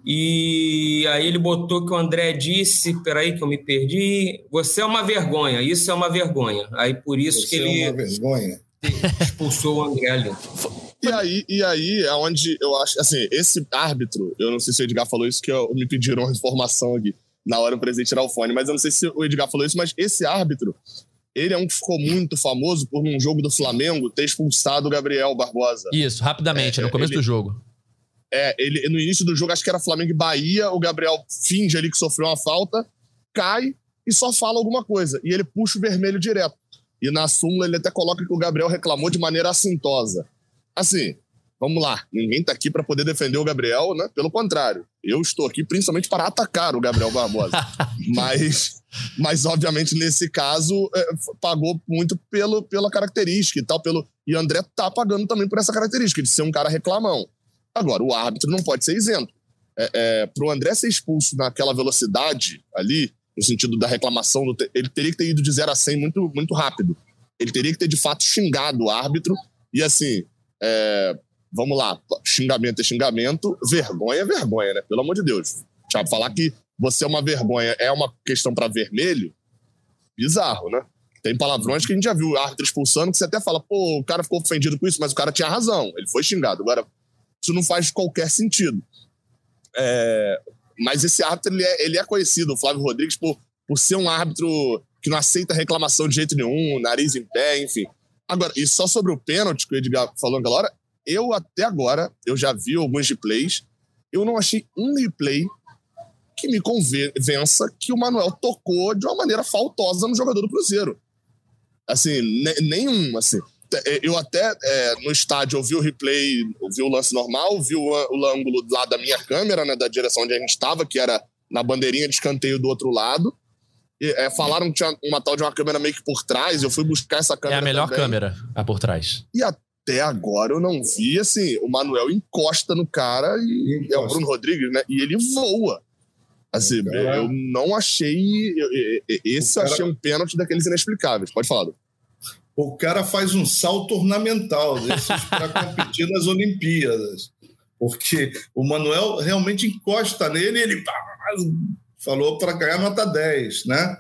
E aí ele botou que o André disse, peraí que eu me perdi, você é uma vergonha, isso é uma vergonha. Aí por isso Você que é ele uma vergonha. expulsou o André ali. E aí, e aí é onde eu acho, assim, esse árbitro, eu não sei se o Edgar falou isso, que eu- me pediram uma informação aqui na hora eu precisei tirar o fone, mas eu não sei se o Edgar falou isso, mas esse árbitro, ele é um que ficou muito famoso por num jogo do Flamengo ter expulsado o Gabriel Barbosa. Isso, rapidamente, É, no começo ele- do jogo. É, ele no início do jogo, acho que era Flamengo e Bahia, o Gabriel finge ali que sofreu uma falta, cai e só fala alguma coisa. E ele puxa o vermelho direto. E na súmula ele até coloca que o Gabriel reclamou de maneira assintosa. Assim, vamos lá, ninguém tá aqui para poder defender o Gabriel, né? Pelo contrário, eu estou aqui principalmente para atacar o Gabriel Barbosa. mas, mas obviamente nesse caso é, pagou muito pelo, pela característica e tal, pelo e André tá pagando também por essa característica de ser um cara reclamão. Agora, o árbitro não pode ser isento. É, é, para o André ser expulso naquela velocidade ali, no sentido da reclamação, te- ele teria que ter ido de 0 a 100 muito, muito rápido. Ele teria que ter, de fato, xingado o árbitro. E assim, é, vamos lá, xingamento é xingamento, vergonha é vergonha, né? Pelo amor de Deus. Falar que você é uma vergonha é uma questão para vermelho, bizarro, né? Tem palavrões que a gente já viu árbitro expulsando, que você até fala, pô, o cara ficou ofendido com isso, mas o cara tinha razão, ele foi xingado. Agora, isso não faz qualquer sentido. É, mas esse árbitro, ele é, ele é conhecido, o Flávio Rodrigues, por, por ser um árbitro que não aceita reclamação de jeito nenhum, nariz em pé, enfim. Agora, e só sobre o pênalti que o Edgar falou naquela hora, eu até agora, eu já vi alguns replays, eu não achei um replay que me convença que o Manuel tocou de uma maneira faltosa no jogador do Cruzeiro. Assim, ne- nenhum, assim. é, eu até é, no estádio ouvi o replay, ouvi o lance normal, vi o, o ângulo lá da minha câmera, né, da direção onde a gente estava, que era na bandeirinha de escanteio do outro lado. E, é, falaram que tinha uma tal de uma câmera meio que por trás, eu fui buscar essa câmera. É a melhor também. câmera, a por trás. E até agora eu não vi, assim, o Manuel encosta no cara e Encosta. é o Bruno Rodrigues, né? E ele voa. Assim, Cara. eu não achei. esse cara- achei um pênalti daqueles inexplicáveis. Pode falar. O cara faz um salto ornamental desses para competir nas Olimpíadas. Porque o Manuel realmente encosta nele e ele falou para ganhar nota 10, né?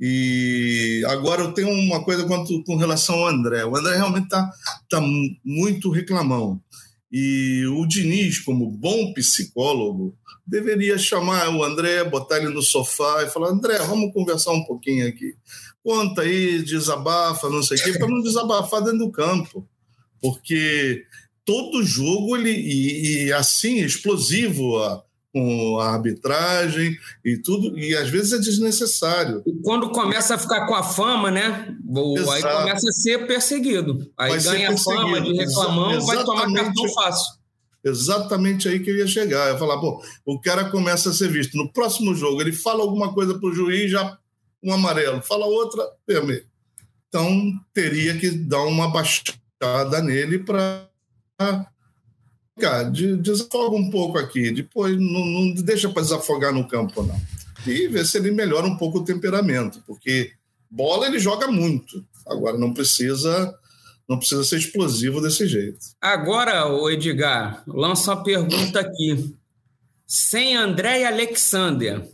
E agora eu tenho uma coisa quanto, com relação ao André. O André realmente está tá mu- muito reclamão. E o Diniz, como bom psicólogo, deveria chamar o André, botar ele no sofá e falar: André, vamos conversar um pouquinho aqui. Conta aí, desabafa, não sei o quê, para não desabafar dentro do campo. Porque todo jogo ele e, e assim explosivo a, com a arbitragem e tudo e às vezes é desnecessário E quando começa a ficar com a fama, né? o- Aí Exato. começa a ser perseguido. Aí Vai ganha fama de perseguido. reclamão, vai tomar cartão fácil. exatamente aí que eu ia chegar eu ia falar pô o cara começa a ser visto no próximo jogo ele fala alguma coisa para o juiz já um amarelo fala outra vermelho então teria que dar uma baixada nele para de- desafoga um pouco aqui depois não, não deixa para desafogar no campo não e ver se ele melhora um pouco o temperamento porque bola ele joga muito agora não precisa não precisa ser explosivo desse jeito Agora, o Edgar, lança uma pergunta aqui. Sem André e Alexander,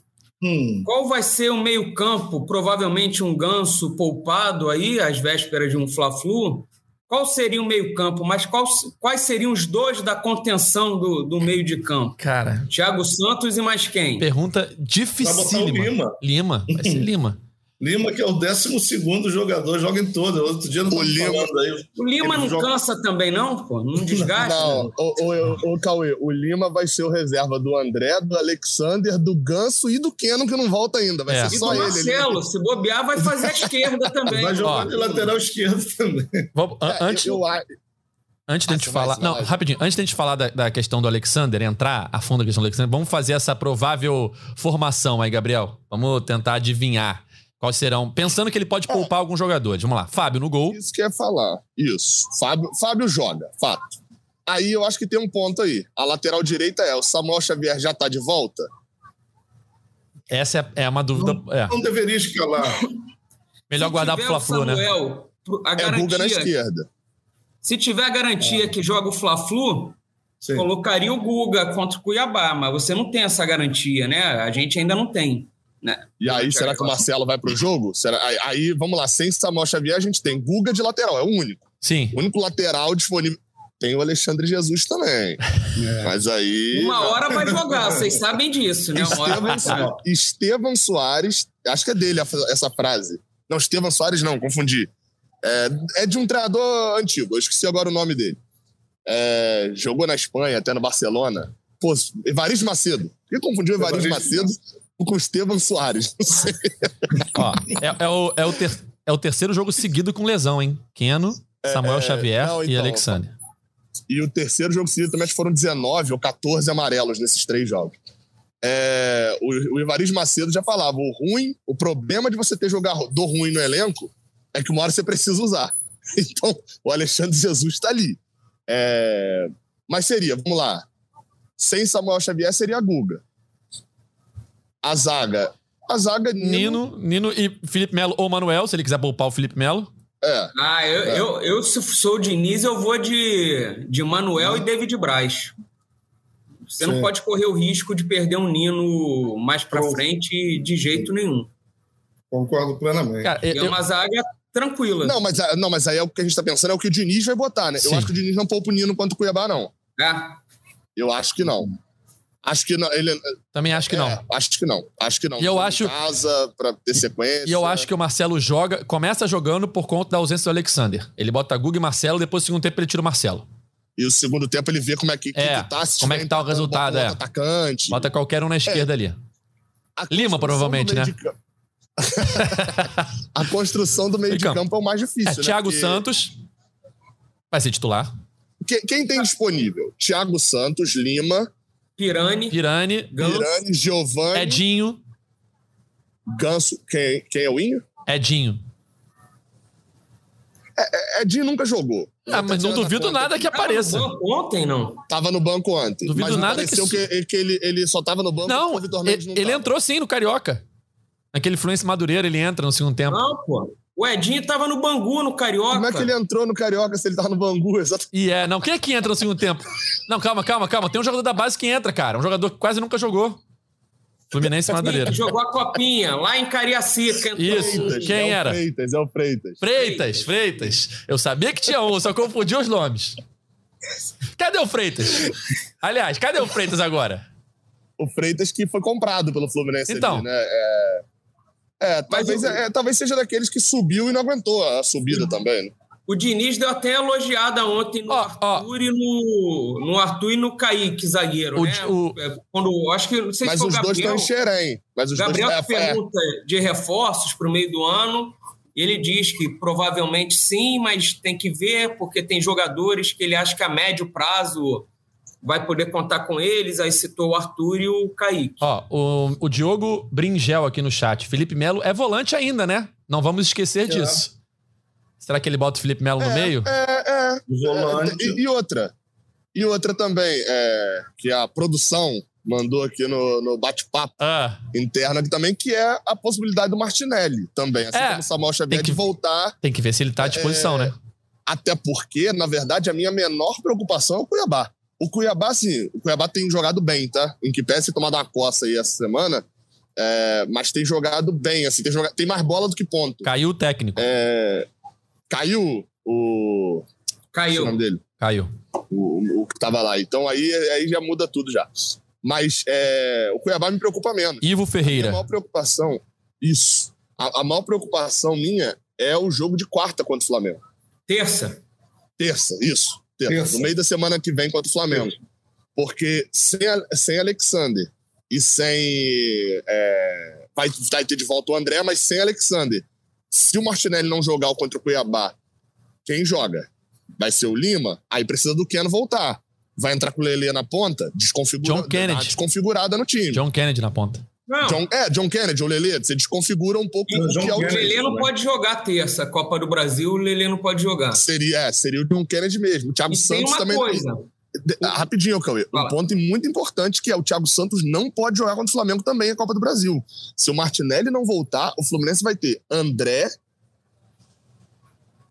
Hum, qual vai ser o meio-campo? Provavelmente um ganso poupado aí, às vésperas de um Fla-Flu. Qual seria o meio-campo? Mas qual- quais seriam os dois da contenção do, do meio de campo? Cara, Thiago Santos e mais quem? pergunta dificílima. Lima. Lima, vai ser Lima. Lima, que é o 12 jogador, joga em todo. Outro dia não O Lima- aí. O Lima Ele não joga- cansa também, não? Pô? Não desgasta? Não, ô, ô, ô, Cauê, o Lima vai ser o reserva do André, do Alexander, do Ganso e do Keno, que não volta ainda. Vai É. ser E só do ele. Marcelo, se bobear, vai fazer a esquerda também. Vai jogar Ó. de lateral esquerdo também. Vamos- an- É, antes, eu, eu, antes da gente falar. Não, rapidinho. Antes da gente falar da, da questão do Alexander, entrar a fundo da questão do Alexander, vamos fazer essa provável formação aí, Gabriel. Vamos tentar adivinhar quais serão. Pensando que ele pode poupar alguns jogadores. Vamos lá. Fábio no gol. Isso que ia falar. Isso. Fábio, Fábio joga, fato. Aí eu acho que tem um ponto aí. A lateral direita é: o Samuel Xavier já tá de volta? Essa é, é uma dúvida. É. Não deveria escalar. Melhor Se guardar pro Fla-Flu, né? A É Guga na garantia, esquerda. se tiver a garantia que joga o Fla-Flu, colocaria o Guga contra o Cuiabá, mas você não tem essa garantia, né? A gente ainda não tem. Né? E aí, será que o Marcelo vai pro jogo? Será, aí, aí, vamos lá, sem Samuel Xavier, a gente tem Guga de lateral, é o único. Sim. O único lateral disponível. Tem o Alexandre Jesus também. Mas aí. Uma hora vai jogar, vocês sabem disso, né? Uma hora vai Estevam, jogar. Estevam Soares, acho que é dele a- essa frase. Não, Estevam Soares não, confundi. É, é de um treinador antigo, eu esqueci agora o nome dele. É, jogou na Espanha, até no Barcelona. Pô, Evaristo Macedo. Por que confundiu Evaristo Evaristo Macedo com Estevam Soares? Não sei. Ó, é, é o, é, o ter- é o terceiro jogo seguido com lesão, hein? Keno, Samuel é, Xavier não, e então, Alexander. E o terceiro jogo seguido também acho que foram 19 ou 14 amarelos nesses três jogos. É, o, o Evaristo Macedo já falava: o ruim, o problema de você ter jogador ruim no elenco é que uma hora você precisa usar. Então, o Alexandre Jesus está ali. É, mas seria, vamos lá. Sem Samuel Xavier seria a Guga. A zaga. A zaga Nino. Nino, Nino e Felipe Melo ou Manuel, se ele quiser poupar o Felipe Melo. É, Ah, eu, eu, eu, se sou o Diniz, eu vou de, de Manuel e David Braz. Você não Sim. pode correr o risco de perder um Nino mais pra Pô. frente de jeito nenhum. Concordo plenamente. Cara, eu, é uma zaga tranquila. não, mas, não, mas aí é o que a gente está pensando, é o que o Diniz vai botar, né? Eu Sim. acho que o Diniz não poupa o Nino quanto o Cuiabá, não. É. Eu acho que não. Acho que não. Ele, também acho que não. É, acho que não. Acho que não. E eu em acho- casa pra ter sequência. E eu acho que o Marcelo joga, começa jogando por conta da ausência do Alexander. Ele bota Guga e Marcelo, depois no segundo tempo ele tira o Marcelo. E o segundo tempo ele vê como é que, É, que tá. Se como é que tá o resultado, bota é. atacante. Bota qualquer um na esquerda ali. A Lima, provavelmente, do né? a construção do meio de campo. campo é o mais difícil. É, né? Thiago Porque Santos. Vai ser titular. Quem, quem tem disponível? Thiago Santos, Lima, Pirani, Pirani, Ganso. Pirani, Giovanni, Edinho. Ganso. Quem, quem é o Inho? Edinho. Edinho nunca jogou. Ah, mas não duvido conta nada que apareça. Tava no banco Ontem, não. Tava no banco ontem. Duvido mas nada que que, que ele, ele só tava no banco Não, ele, não ele entrou sim no Carioca. Naquele Fluminense Madureira, ele entra no segundo tempo. Não, pô. O Edinho tava no Bangu, no Carioca. Como é que ele entrou no Carioca se ele tava no Bangu? Exato. E é, não, quem é que entra no segundo tempo? Não, calma, calma, calma. Tem um jogador da base que entra, cara. Um jogador que quase nunca jogou. Fluminense Madureira. Jogou a copinha lá em Cariacica. entrou Isso. um- Quem é o era? Freitas, é o Freitas. Freitas, Freitas. Eu sabia que tinha um, só confundi os nomes. Cadê o Freitas? Aliás, cadê o Freitas agora? O Freitas que foi comprado pelo Fluminense Então. ali, né? É, é, talvez, o- é, talvez seja daqueles que subiu e não aguentou a subida também. Né? O Diniz deu até elogiada ontem no ó. Arthur e no, no Arthur e no Kaique, zagueiro, O né? O- É, Quando, acho que, não sei Mas se foi os o dois estão Gabriel, em Xerém. Mas os Gabriel dois que é, pergunta de reforços para o meio do ano. e Ele diz que provavelmente sim, mas tem que ver, porque tem jogadores que ele acha que a médio prazo vai poder contar com eles. Aí citou o Arthur e o Kaique. Ó, o, o Diogo Bringel aqui no chat. Felipe Melo é volante ainda, né? Não vamos esquecer disso. Será que ele bota o Felipe Melo no meio? é, é, Volante. E, e outra. E outra também, é, que a produção mandou aqui no, no bate-papo Ah, interno aqui também, que é a possibilidade do Martinelli também. Assim É, como o Samuel Xavier tem que- de voltar. tem que ver se ele tá à disposição, né? Até porque, na verdade, a minha menor preocupação é o Cuiabá. O Cuiabá, assim, o Cuiabá tem jogado bem, tá? Em que pese tomado uma coça aí essa semana, é, mas tem jogado bem, assim, tem, jogado, tem mais bola do que ponto. Caiu o técnico. É, caiu o. É o nome Caiu. dele? Caiu. o, o que tava lá. Então aí, aí já muda tudo já. Mas é, o Cuiabá me preocupa menos. Ivo A Ferreira. maior preocupação, isso. A, a maior preocupação minha é o jogo de quarta contra o Flamengo. Terça. Terça, isso. Terça. Terça. No meio da semana que vem contra o Flamengo. Porque sem, sem Alexander e sem. é, vai, vai ter de volta o André, mas sem Alexander. Se o Martinelli não jogar o contra o Cuiabá, quem joga? Vai ser o Lima? Aí precisa do Keno voltar. Vai entrar com o Lele na ponta? Desconfigura, John Kennedy. dá uma desconfigurada no time. John Kennedy na ponta. Não, é, John Kennedy, o Lele, você desconfigura um pouco E o o John que é o Kennedy. Lelê não pode jogar terça. Copa do Brasil, o Lelê não pode jogar. Seria, é, seria o John Kennedy mesmo. O Thiago E tem Santos uma também. coisa. De- Rapidinho, Cauê. Um Fala. ponto muito importante que é o Thiago Santos não pode jogar contra o Flamengo também a Copa do Brasil. Se o Martinelli não voltar, o Fluminense vai ter André.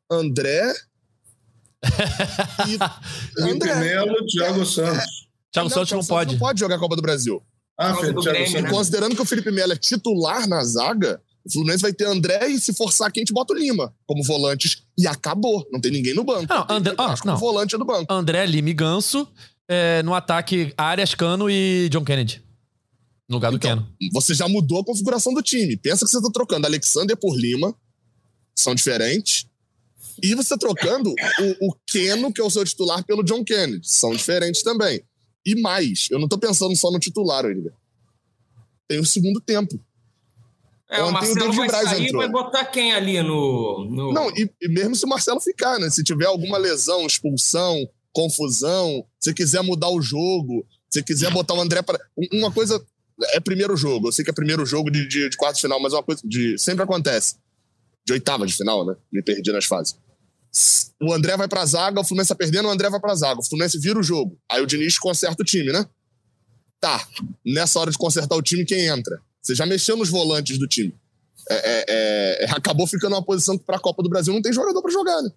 André. e André. Melo, Thiago Santos. Thiago Santos não Thiago pode. Não pode jogar a Copa do Brasil. Ah, do Thiago Grêmio, né? Considerando que o Felipe Melo é titular na zaga, o Fluminense vai ter André e se forçar quem, a gente bota o Lima como volantes. E acabou. Não tem ninguém no banco. Não, André- ah, como não. volante do banco. André Lima e Ganso é, no ataque Arias, Cano e John Kennedy. No lugar do Então, Keno. você já mudou a configuração do time. Pensa que você está trocando Alexander por Lima, são diferentes. E você tá trocando o, o Keno, que é o seu titular, pelo John Kennedy, são diferentes também. E mais, eu não tô pensando só no titular, Oliver. Tem o segundo tempo. É, o Ontem o Marcelo David vai Braz sair entrou. vai botar quem ali no... no... Não, e, e mesmo se o Marcelo ficar, né? Se tiver alguma lesão, expulsão, confusão, se quiser mudar o jogo, se quiser botar o André para. Uma coisa. É primeiro jogo. Eu sei que é primeiro jogo de, de, de quarto final, mas é uma coisa. De, sempre acontece. De oitava de final, né? Me perdi nas fases. O André vai pra zaga, o Fluminense tá perdendo, o André vai pra zaga. O Fluminense vira o jogo. Aí o Diniz conserta o time, né? Tá. Nessa hora de consertar o time, quem entra? Você já mexeu nos volantes do time. É, é, é, acabou ficando uma posição que pra Copa do Brasil não tem jogador pra jogar, né?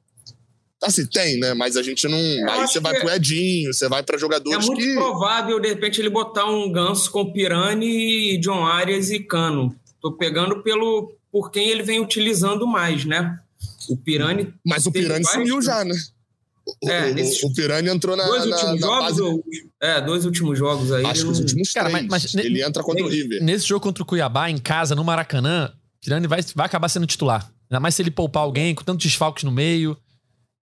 Assim, tem, né? Mas a gente não. Aí acho você vai pro Edinho, você vai pra É jogadores muito que. provável, de repente, ele botar um ganso com Pirani, John Arias e Cano. Tô pegando pelo por quem ele vem utilizando mais, né? O Pirani, Mas o Pirani vários- sumiu já, né? O, É, o- nesses o Pirani entrou na, dois na, últimos na jogos, base. ou- é, dois últimos jogos aí. Acho ele que os últimos Cara, três. mas- mas- ele entra contra o River. Nesse jogo contra o Cuiabá, em casa, no Maracanã, Pirani vai, vai acabar sendo titular. Ainda mais se ele poupar alguém, com tantos desfalques no meio.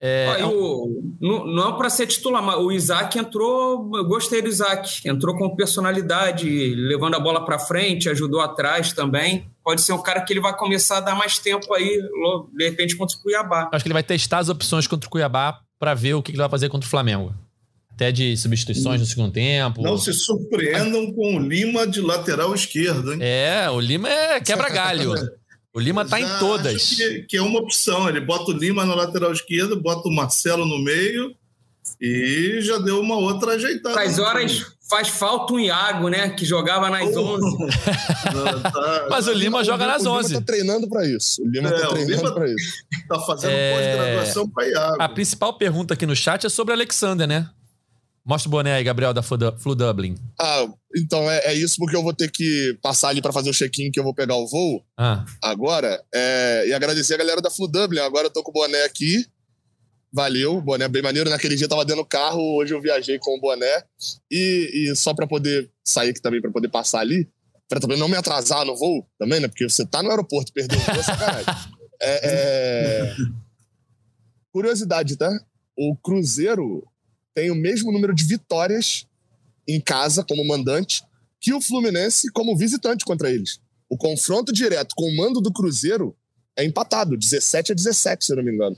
É, um- o- não, não é para ser titular, mas o Isaac entrou. Eu gostei do Isaac. Entrou com personalidade, levando a bola para frente, ajudou atrás também. Pode ser um cara que ele vai começar a dar mais tempo aí, de repente, contra o Cuiabá. acho que ele vai testar as opções contra o Cuiabá para ver o que ele vai fazer contra o Flamengo? Até de substituições no segundo tempo. Não se surpreendam com o Lima de lateral esquerdo, hein? É, o Lima é quebra-galho. O Lima tá Já em todas. Que, que é uma opção. Ele bota o Lima na lateral esquerda, bota o Marcelo no meio e já deu uma outra ajeitada. Faz horas faz falta um Iago, né? Que jogava nas 11. Não, tá- Mas o Lima joga nas o 11. Lima tá treinando pra isso. O Lima É, tá o treinando Lima- pra isso. tá fazendo É. pós-graduação para Iago. A principal pergunta aqui no chat é sobre o Alexander, né? Mostra o boné aí, Gabriel, da Flu Du- Flu Dublin. Ah, então é, é isso porque eu vou ter que passar ali pra fazer o check-in que eu vou pegar o voo Ah, agora. É, e agradecer a galera da Flu Dublin. Agora eu tô com o boné aqui. Valeu, boné bem maneiro. Naquele dia eu tava dentro do carro, hoje eu viajei com o boné. E, e só pra poder sair aqui também, pra poder passar ali, pra também não me atrasar no voo também, né? Porque você tá no aeroporto, perdeu o voo, sacanagem. É, é... Curiosidade, tá? O Cruzeiro tem o mesmo número de vitórias em casa, como mandante, que o Fluminense como visitante contra eles. O confronto direto com o mando do Cruzeiro é empatado, 17 a 17, se eu não me engano.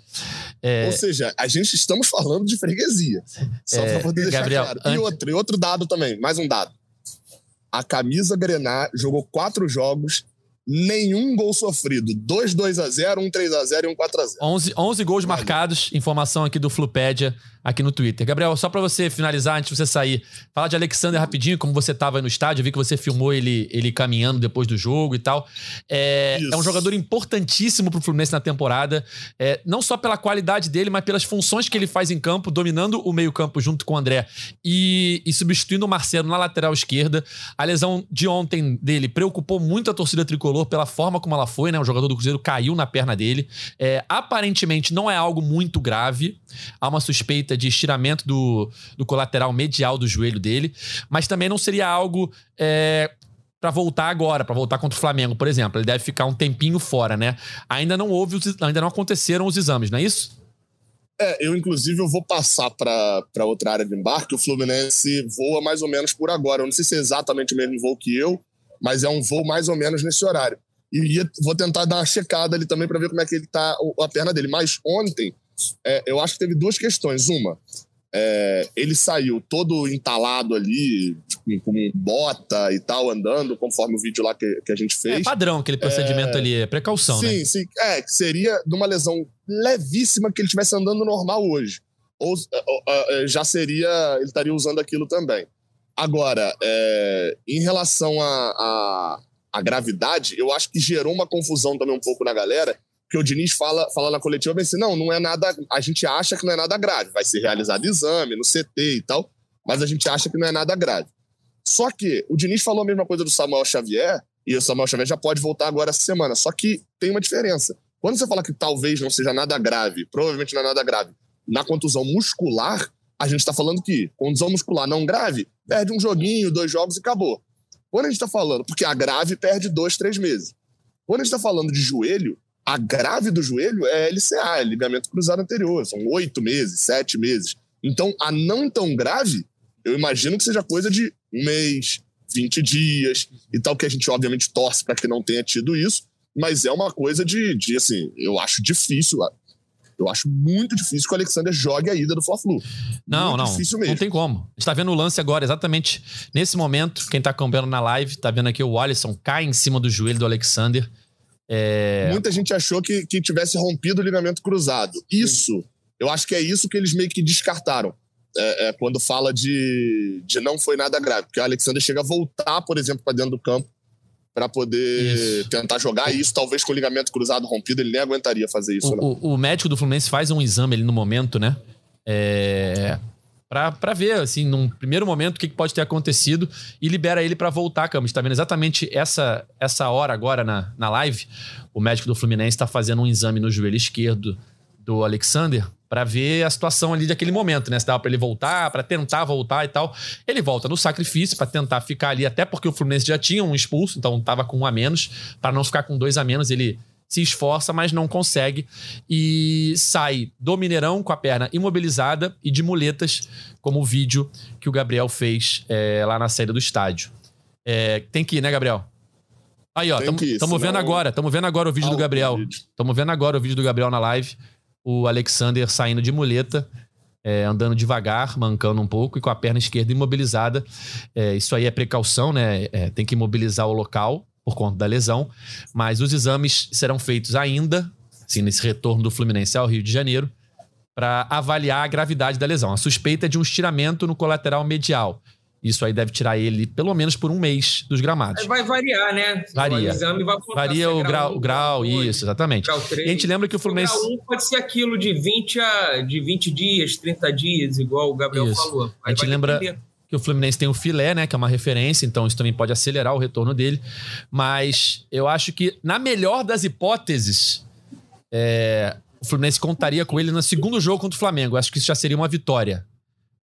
é, Ou seja, a gente estamos falando de freguesia. Só É, pra poder deixar Gabriel, claro. antes- E outro, e outro dado também, mais um dado. A camisa Grená jogou quatro jogos, nenhum gol sofrido. Dois 2 a 0 um 3 a 0 e um 4 a 0 11, 11 gols marcados, informação aqui do Flupédia, aqui no Twitter. Gabriel, só pra você finalizar, antes de você sair, fala de Alexander rapidinho, como você tava aí no estádio, eu vi que você filmou ele, ele caminhando depois do jogo e tal. É, é um jogador importantíssimo pro Fluminense na temporada, é, não só pela qualidade dele, mas pelas funções que ele faz em campo, dominando o meio-campo junto com o André e, e substituindo o Marcelo na lateral esquerda. A lesão de ontem dele preocupou muito a torcida tricolor pela forma como ela foi, né? O jogador do Cruzeiro caiu na perna dele. É, aparentemente não é algo muito grave. Há uma suspeita de estiramento do, do colateral medial do joelho dele, mas também não seria algo. É, Pra voltar agora, pra voltar contra o Flamengo, por exemplo. Ele deve ficar um tempinho fora, né? Ainda não houve, ainda não aconteceram os exames, não é isso? É, eu inclusive eu vou passar para outra área de embarque. O Fluminense voa mais ou menos por agora. Eu não sei se é exatamente o mesmo voo que eu, mas é um voo mais ou menos nesse horário. E ia- vou tentar dar uma checada ali também para ver como é que ele tá a perna dele. Mas ontem é, eu acho que teve duas questões. Uma, é, ele saiu todo entalado ali, com, com bota e tal, andando, conforme o vídeo lá que, que a gente fez. É padrão aquele procedimento ali, é precaução, sim, né? sim. É, que seria de uma lesão levíssima que ele estivesse andando normal hoje. Ou ou, é, já seria. Ele estaria usando aquilo também. Agora, é, em relação à a, a, gravidade, eu acho que gerou uma confusão também um pouco na galera, porque o Diniz fala, fala na coletiva bem assim: não, não é nada. A gente acha que não é nada grave. Vai ser realizado exame no CT e tal, mas a gente acha que não é nada grave. Só que o Diniz falou a mesma coisa do Samuel Xavier, e o Samuel Xavier já pode voltar agora essa semana. Só que tem uma diferença. Quando você fala que talvez não seja nada grave, provavelmente não é nada grave, na contusão muscular, a gente está falando que contusão muscular não grave, perde um joguinho, dois jogos e acabou. Quando a gente está falando, porque a grave perde dois, três meses. Quando a gente está falando de joelho, a grave do joelho é LCA, é ligamento cruzado anterior, são oito meses, sete meses. Então, a não tão grave, eu imagino que seja coisa de um mês, 20 dias e tal, que a gente obviamente torce para que não tenha tido isso, mas é uma coisa de, de assim, eu acho difícil, eu acho muito difícil que o Alexander jogue a ida do Fla-Flu. Não, muito não. Difícil mesmo. Não tem como. A gente tá vendo o lance agora, exatamente nesse momento. Quem tá acompanhando na live, tá vendo aqui o Alisson cai em cima do joelho do Alexander. É, Muita gente achou que, que tivesse rompido o ligamento cruzado. Isso, eu acho que é isso que eles meio que descartaram. É, é, quando fala de, de não foi nada grave. Porque o Alexander chega a voltar, por exemplo, para dentro do campo para poder Isso. tentar jogar isso, talvez com o ligamento cruzado rompido, ele nem aguentaria fazer isso. o, o- o médico do Fluminense faz um exame ali no momento, né? É, pra ver, assim, num primeiro momento, o que, que pode ter acontecido e libera ele pra voltar à cama. A gente tá vendo exatamente essa, essa hora agora na, na live. O médico do Fluminense tá fazendo um exame no joelho esquerdo do Alexander pra ver a situação ali daquele momento, né? Se dava pra ele voltar, pra tentar voltar e tal. Ele volta no sacrifício pra tentar ficar ali, até porque o Fluminense já tinha um expulso, então tava com um a menos. Pra não ficar com dois a menos, ele se esforça, mas não consegue e sai do Mineirão com a perna imobilizada e de muletas, como o vídeo que o Gabriel fez é, lá na saída do estádio. É, tem que ir, né, Gabriel? Aí, ó, estamos vendo agora, estamos vendo agora o vídeo do o Gabriel. Estamos vendo agora o vídeo do Gabriel na live. O Alexander saindo de muleta. é, andando devagar, mancando um pouco e com a perna esquerda imobilizada. É, isso aí é precaução, né? É, tem que imobilizar o local por conta da lesão, mas os exames serão feitos ainda, assim, nesse retorno do Fluminense ao Rio de Janeiro, para avaliar a gravidade da lesão. A suspeita é de um estiramento no colateral medial. Isso aí deve tirar ele pelo menos por um mês dos gramados. Vai variar, né? Varia. O exame vai Varia o grau, um, o grau, isso, exatamente. Grau E a gente lembra que o Fluminense. Grau 1 pode ser aquilo de 20, a, de 20 dias, 30 dias, igual o Gabriel Isso. falou. Aí A gente lembra- depender. Que o Fluminense tem o filé, né? Que é uma referência, então isso também pode acelerar o retorno dele. Mas eu acho que, na melhor das hipóteses, é, o Fluminense contaria com ele no segundo jogo contra o Flamengo. Eu acho que isso já seria uma vitória.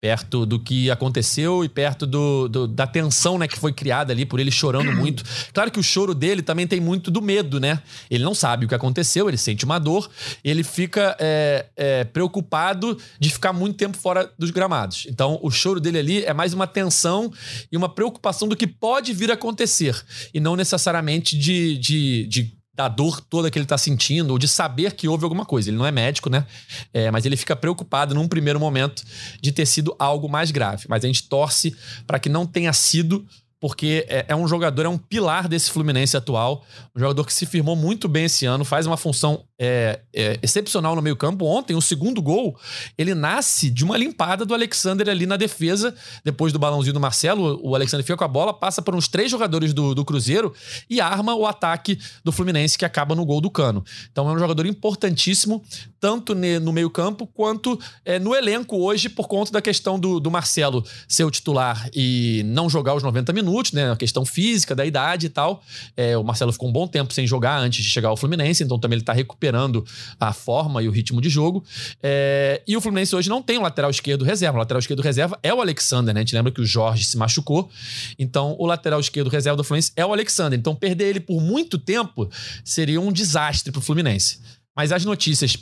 Perto do que aconteceu e perto do, do- da tensão né, que foi criada ali por ele chorando muito. Claro que o choro dele também tem muito do medo, né? Ele não sabe o que aconteceu, ele sente uma dor, ele fica é, é, preocupado de ficar muito tempo fora dos gramados. Então, o choro dele ali é mais uma tensão e uma preocupação do que pode vir a acontecer. E não necessariamente de, de, de- da dor toda que ele tá sentindo, ou de saber que houve alguma coisa. Ele não é médico, né? É, mas ele fica preocupado num primeiro momento de ter sido algo mais grave. Mas a gente torce para que não tenha sido, porque é, é um jogador, é um pilar desse Fluminense atual. Um jogador que se firmou muito bem esse ano, faz uma função é, é, excepcional no meio-campo. Ontem, o segundo gol, ele nasce de uma limpada do Alexander ali na defesa, depois do balãozinho do Marcelo. O Alexander fica com a bola, passa por uns três jogadores do, do Cruzeiro e arma o ataque do Fluminense, que acaba no gol do Cano. Então é um jogador importantíssimo, tanto ne- no meio-campo quanto é, no elenco hoje, por conta da questão do, do Marcelo ser o titular e não jogar os 90 minutos, né? A questão física, da idade e tal. É, o Marcelo ficou um bom tempo sem jogar antes de chegar ao Fluminense, então também ele está recuperando a forma e o ritmo de jogo. É, e o Fluminense hoje não tem o lateral esquerdo reserva. O lateral esquerdo reserva é o Alexander, né? A gente lembra que o Jorge se machucou. Então, o lateral esquerdo reserva do Fluminense é o Alexander. Então, perder ele por muito tempo seria um desastre pro Fluminense. Mas as notícias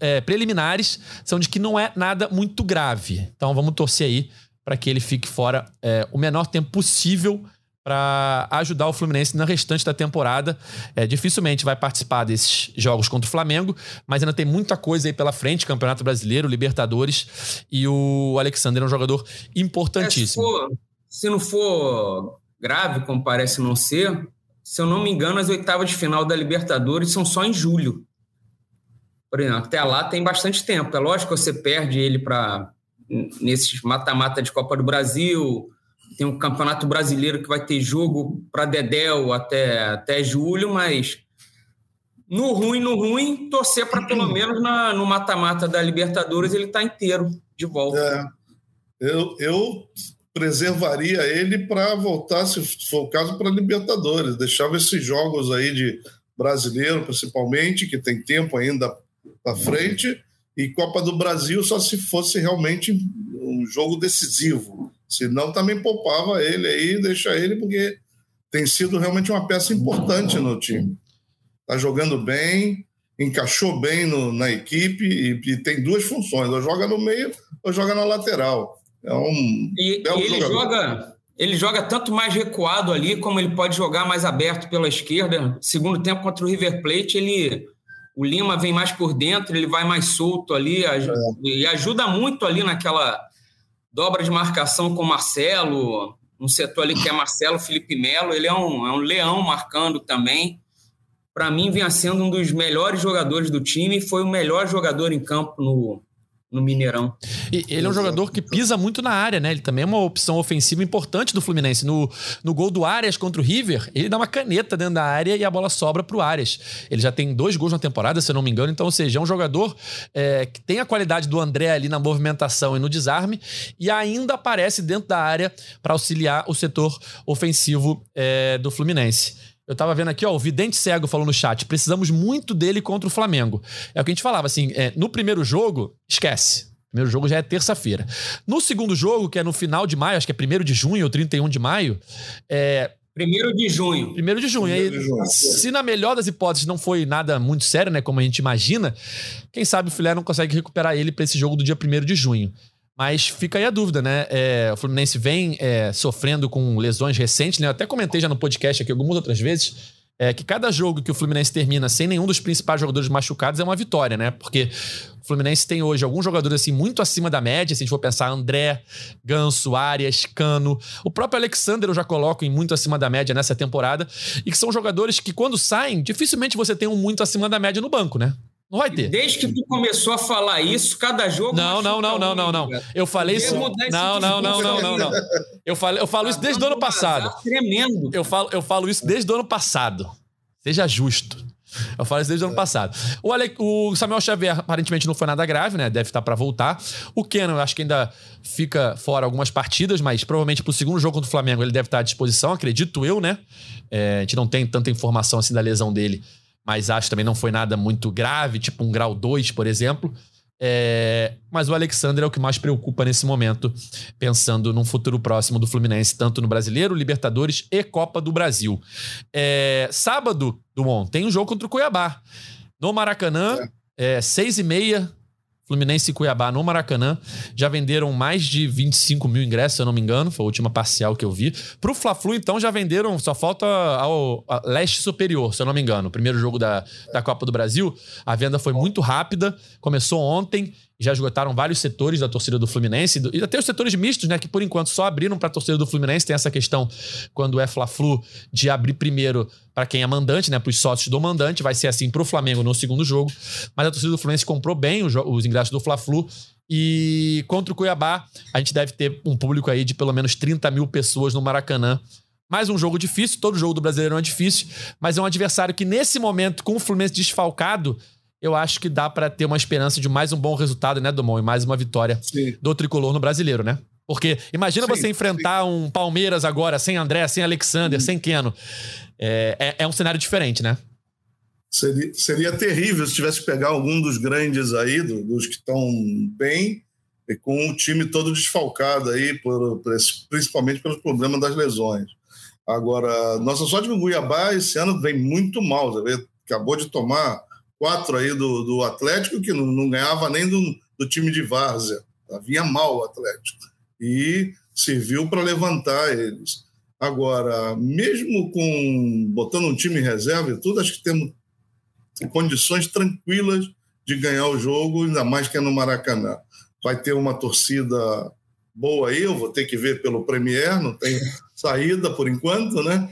é, preliminares são de que não é nada muito grave. Então, vamos torcer aí para que ele fique fora é, o menor tempo possível para ajudar o Fluminense na restante da temporada. É, dificilmente vai participar desses jogos contra o Flamengo, mas ainda tem muita coisa aí pela frente, Campeonato Brasileiro, Libertadores, e o Alexander é um jogador É, se, importantíssimo. for- se não for grave, como parece não ser, se eu não me engano, as oitavas de final da Libertadores são só em julho. Por exemplo, até lá tem bastante tempo. É lógico que você perde ele para nesses mata-mata de Copa do Brasil. Tem um Campeonato Brasileiro que vai ter jogo para Dedéu até, até julho, mas no ruim, no ruim, torcer para pelo menos na- no mata-mata da Libertadores ele estar inteiro de volta. É, eu, eu preservaria ele para voltar, se for o caso, para Libertadores. Deixava esses jogos aí de brasileiro, principalmente, que tem tempo ainda para frente, e Copa do Brasil só se fosse realmente um jogo decisivo. Senão também poupava ele aí, deixa ele, porque tem sido realmente uma peça importante no time. Está jogando bem, encaixou bem no- na equipe e, e tem duas funções: ou joga no meio ou joga na lateral. É um E, belo e ele jogador. joga, ele joga tanto mais recuado ali, como ele pode jogar mais aberto pela esquerda. Segundo tempo contra o River Plate, ele o Lima vem mais por dentro, ele vai mais solto ali aju- e ajuda muito ali naquela dobra de marcação com o Marcelo, um setor ali que é Marcelo Felipe Melo, ele é um, é um leão marcando também. Para mim, vinha sendo um dos melhores jogadores do time e foi o melhor jogador em campo no, no Mineirão. E ele é um jogador que pisa muito na área, né? Ele também é uma opção ofensiva importante do Fluminense. No, no gol do Arias contra o River, ele dá uma caneta dentro da área e a bola sobra pro Arias. Ele já tem dois gols na temporada, se eu não me engano. Então, ou seja, é um jogador é, que tem a qualidade do André ali na movimentação e no desarme e ainda aparece dentro da área para auxiliar o setor ofensivo é, do Fluminense. Eu tava vendo aqui, ó, o Vidente Cego falou no chat: precisamos muito dele contra o Flamengo. É o que a gente falava, assim, é, no primeiro jogo, esquece. O primeiro jogo já é terça-feira. No segundo jogo, que é no final de maio, acho que é 1 de junho ou 31 de maio, é. Primeiro de junho. 1 de junho. Aí, Primeiro de junho. se na melhor das hipóteses não foi nada muito sério, né? Como a gente imagina, quem sabe o Filé não consegue recuperar ele para esse jogo do dia 1 de junho. Mas fica aí a dúvida, né? É, o Fluminense vem é, sofrendo com lesões recentes, né? Eu até comentei já no podcast aqui algumas outras vezes. é que cada jogo que o Fluminense termina sem nenhum dos principais jogadores machucados é uma vitória, né? Porque o Fluminense tem hoje alguns jogadores assim muito acima da média, se a gente for pensar André, Ganso, Arias, Cano. O próprio Alexander eu já coloco em muito acima da média nessa temporada, e que são jogadores que quando saem, dificilmente você tem um muito acima da média no banco, né? Não vai ter. Desde que tu começou a falar isso, cada jogo. Não, não, não, não, não, não. Eu falei isso. Não, não, não, não, não, não. Eu falei, eu falo isso desde o ano passado. Tremendo. Eu falo, eu falo isso desde o ano passado. Seja justo. Eu falo isso desde o ano passado. O, Ale... o Samuel Xavier aparentemente não foi nada grave, né? Deve estar para voltar. O Kenan, eu acho que ainda fica fora algumas partidas, mas provavelmente pro segundo jogo contra o Flamengo ele deve estar à disposição, acredito eu, né? É, a gente não tem tanta informação assim da lesão dele mas acho também não foi nada muito grave, tipo um grau 2, por exemplo. É, mas o Alexandre é o que mais preocupa nesse momento, pensando num futuro próximo do Fluminense, tanto no Brasileiro, Libertadores e Copa do Brasil. É, sábado, Dumont, tem um jogo contra o Cuiabá. No Maracanã, é, seis e meia Fluminense e Cuiabá no Maracanã já venderam mais de 25 mil ingressos, se eu não me engano. Foi a última parcial que eu vi. Pro Fla-Flu, então, já venderam, só falta ao leste superior, se eu não me engano. O primeiro jogo da, da Copa do Brasil. A venda foi muito rápida, começou ontem já esgotaram vários setores da torcida do Fluminense e até os setores mistos, né, que por enquanto só abriram para a torcida do Fluminense. Tem essa questão quando é Fla-Flu de abrir primeiro para quem é mandante, né, para os sócios do mandante, vai ser assim para o Flamengo no segundo jogo. Mas a torcida do Fluminense comprou bem os, os ingressos do Fla-Flu e contra o Cuiabá a gente deve ter um público aí de pelo menos 30 mil pessoas no Maracanã. Mais um jogo difícil, todo jogo do Brasileirão é difícil, mas é um adversário que nesse momento, com o Fluminense desfalcado, eu acho que dá para ter uma esperança de mais um bom resultado, né, Domon? E mais uma vitória sim. do tricolor no brasileiro, né? Porque imagina sim, você enfrentar sim. um Palmeiras agora sem André, sem Alexander, sem Keno. É, é, é, um cenário diferente, né? Seria, seria terrível se tivesse que pegar algum dos grandes aí, do, dos que estão bem, e com o time todo desfalcado aí, por, por esse, principalmente pelos problemas das lesões. Agora, nossa sorte no Guiabá esse ano vem muito mal. Você vê, acabou de tomar quatro aí do, do Atlético, que não, não ganhava nem do, do, time de Várzea. Vinha mal o Atlético. E serviu para levantar eles. Agora, mesmo com botando um time em reserva e tudo, acho que temos condições tranquilas de ganhar o jogo, ainda mais que é no Maracanã. Vai ter uma torcida boa aí, eu vou ter que ver pelo Premier, não tem saída por enquanto, né?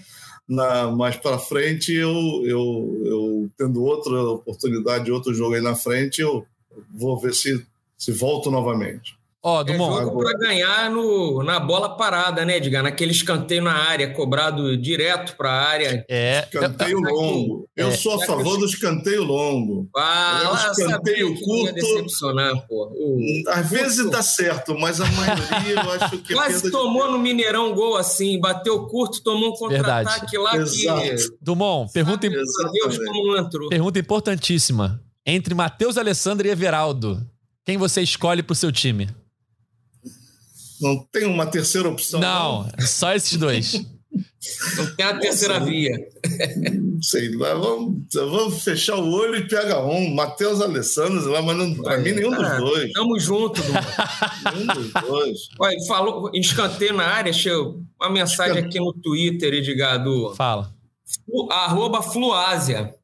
na, mais para frente, eu, eu, eu tendo outra oportunidade, outro jogo aí na frente, eu vou ver se, se volto novamente. Ó, oh, Dumont. É jogo para ganhar no, na bola parada, né, Edgar? Naquele escanteio na área, cobrado direto para a área. É. Escanteio longo. Eu é. sou a favor do escanteio longo. Ah, é um escanteio curto. Decepcionar, pô. O, Às curto. vezes dá certo, mas a maioria eu acho que. Quase tomou de... no Mineirão gol assim, bateu curto, tomou um contra-ataque lá Exato. que. Dumont, pergunta, entrou. pergunta importantíssima. Entre Matheus Alessandro e Everaldo, quem você escolhe para o seu time? Não tem uma terceira opção. Não, não. só esses dois. Não tem a terceira Nossa, via. Sei lá, vamos, vamos fechar o olho e pega um. Matheus Alessandro, lá, mas não, pra mim nenhum dos ah, dois. Tamo junto, Nenhum dos dois. Olha, falou, escanteio na área, chegou uma mensagem aqui no Twitter, Edgado. Fala. Arroba Fluásia.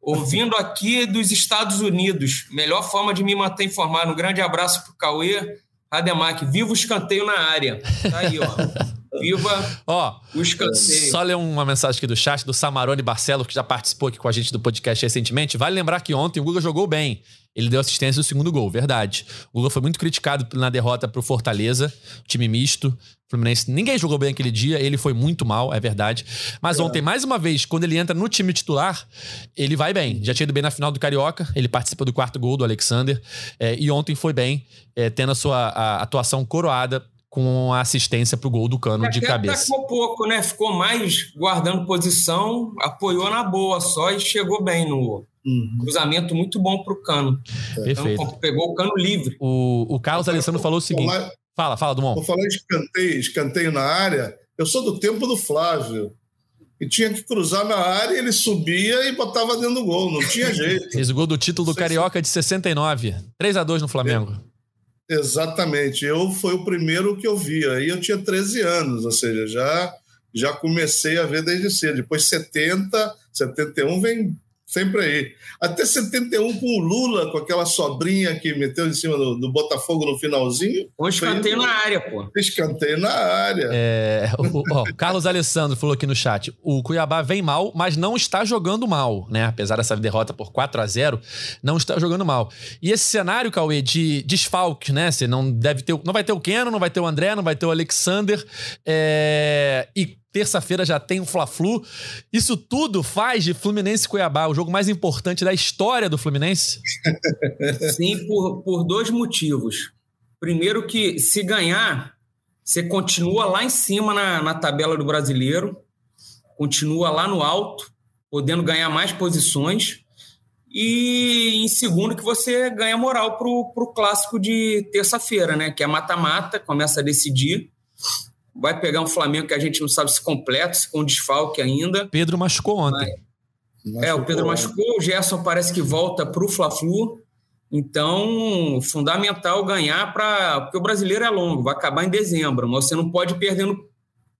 Ouvindo aqui dos Estados Unidos. Melhor forma de me manter informado. Um grande abraço pro Cauê Rademac, viva o escanteio na área. Tá aí, ó. Viva ó, o escanteio. Só ler uma mensagem aqui do chat do Samarone Barcelo, que já participou aqui com a gente do podcast recentemente. Vale lembrar que ontem o Guga jogou bem. Ele deu assistência no segundo gol, verdade. O Guga foi muito criticado na derrota pro Fortaleza, time misto. Fluminense, ninguém jogou bem aquele dia, ele foi muito mal, é verdade. Mas é. ontem, mais uma vez, quando ele entra no time titular, ele vai bem. Já tinha ido bem na final do Carioca, ele participa do quarto gol do Alexander. É, e ontem foi bem, é, tendo a sua a atuação coroada com a assistência pro gol do Cano de cabeça. Ficou pouco, né? Ficou mais guardando posição, apoiou na boa só e chegou bem no uhum. cruzamento muito bom pro Cano. Perfeito. Então, pegou o Cano livre. O, o Carlos Alessandro falou o seguinte. Fala, fala, Dumont. Vou falar de escanteio, escanteio na área. Eu sou do tempo do Flávio. E tinha que cruzar na área, ele subia e botava dentro do gol. Não tinha jeito. Fez o gol do título do Carioca de 69. 3 a 2 no Flamengo. É, exatamente. Eu foi o primeiro que eu vi. Aí eu tinha 13 anos, ou seja, já, já comecei a ver desde cedo. Depois 70, 71 vem sempre aí. Até 71 com o Lula, com aquela sobrinha que meteu em cima do, do Botafogo no finalzinho. Um escanteio na área, pô. Escanteio na área. É, o, ó, Carlos Alessandro falou aqui no chat: o Cuiabá vem mal, mas não está jogando mal, né? Apesar dessa derrota por 4 a 0 não está jogando mal. E esse cenário, Cauê, de desfalques, né? Você não deve ter. Não vai ter o Keno, não vai ter o André, não vai ter o Alexander. É, e terça-feira já tem o Fla-Flu. Isso tudo faz de Fluminense Cuiabá o jogo mais importante da história do Fluminense? Sim, por, por dois motivos. Primeiro que se ganhar, você continua lá em cima na, na tabela do brasileiro, continua lá no alto, podendo ganhar mais posições. E em segundo, que você ganha moral para o clássico de terça-feira, né? Que é mata-mata, começa a decidir vai pegar um Flamengo que a gente não sabe se completo, se com desfalque ainda. Pedro machucou ontem. Mas, é, o Pedro machucou, o Gerson parece que volta para o Fla-Flu. Então, fundamental ganhar para. Porque o brasileiro é longo, vai acabar em dezembro, mas você não pode ir perdendo,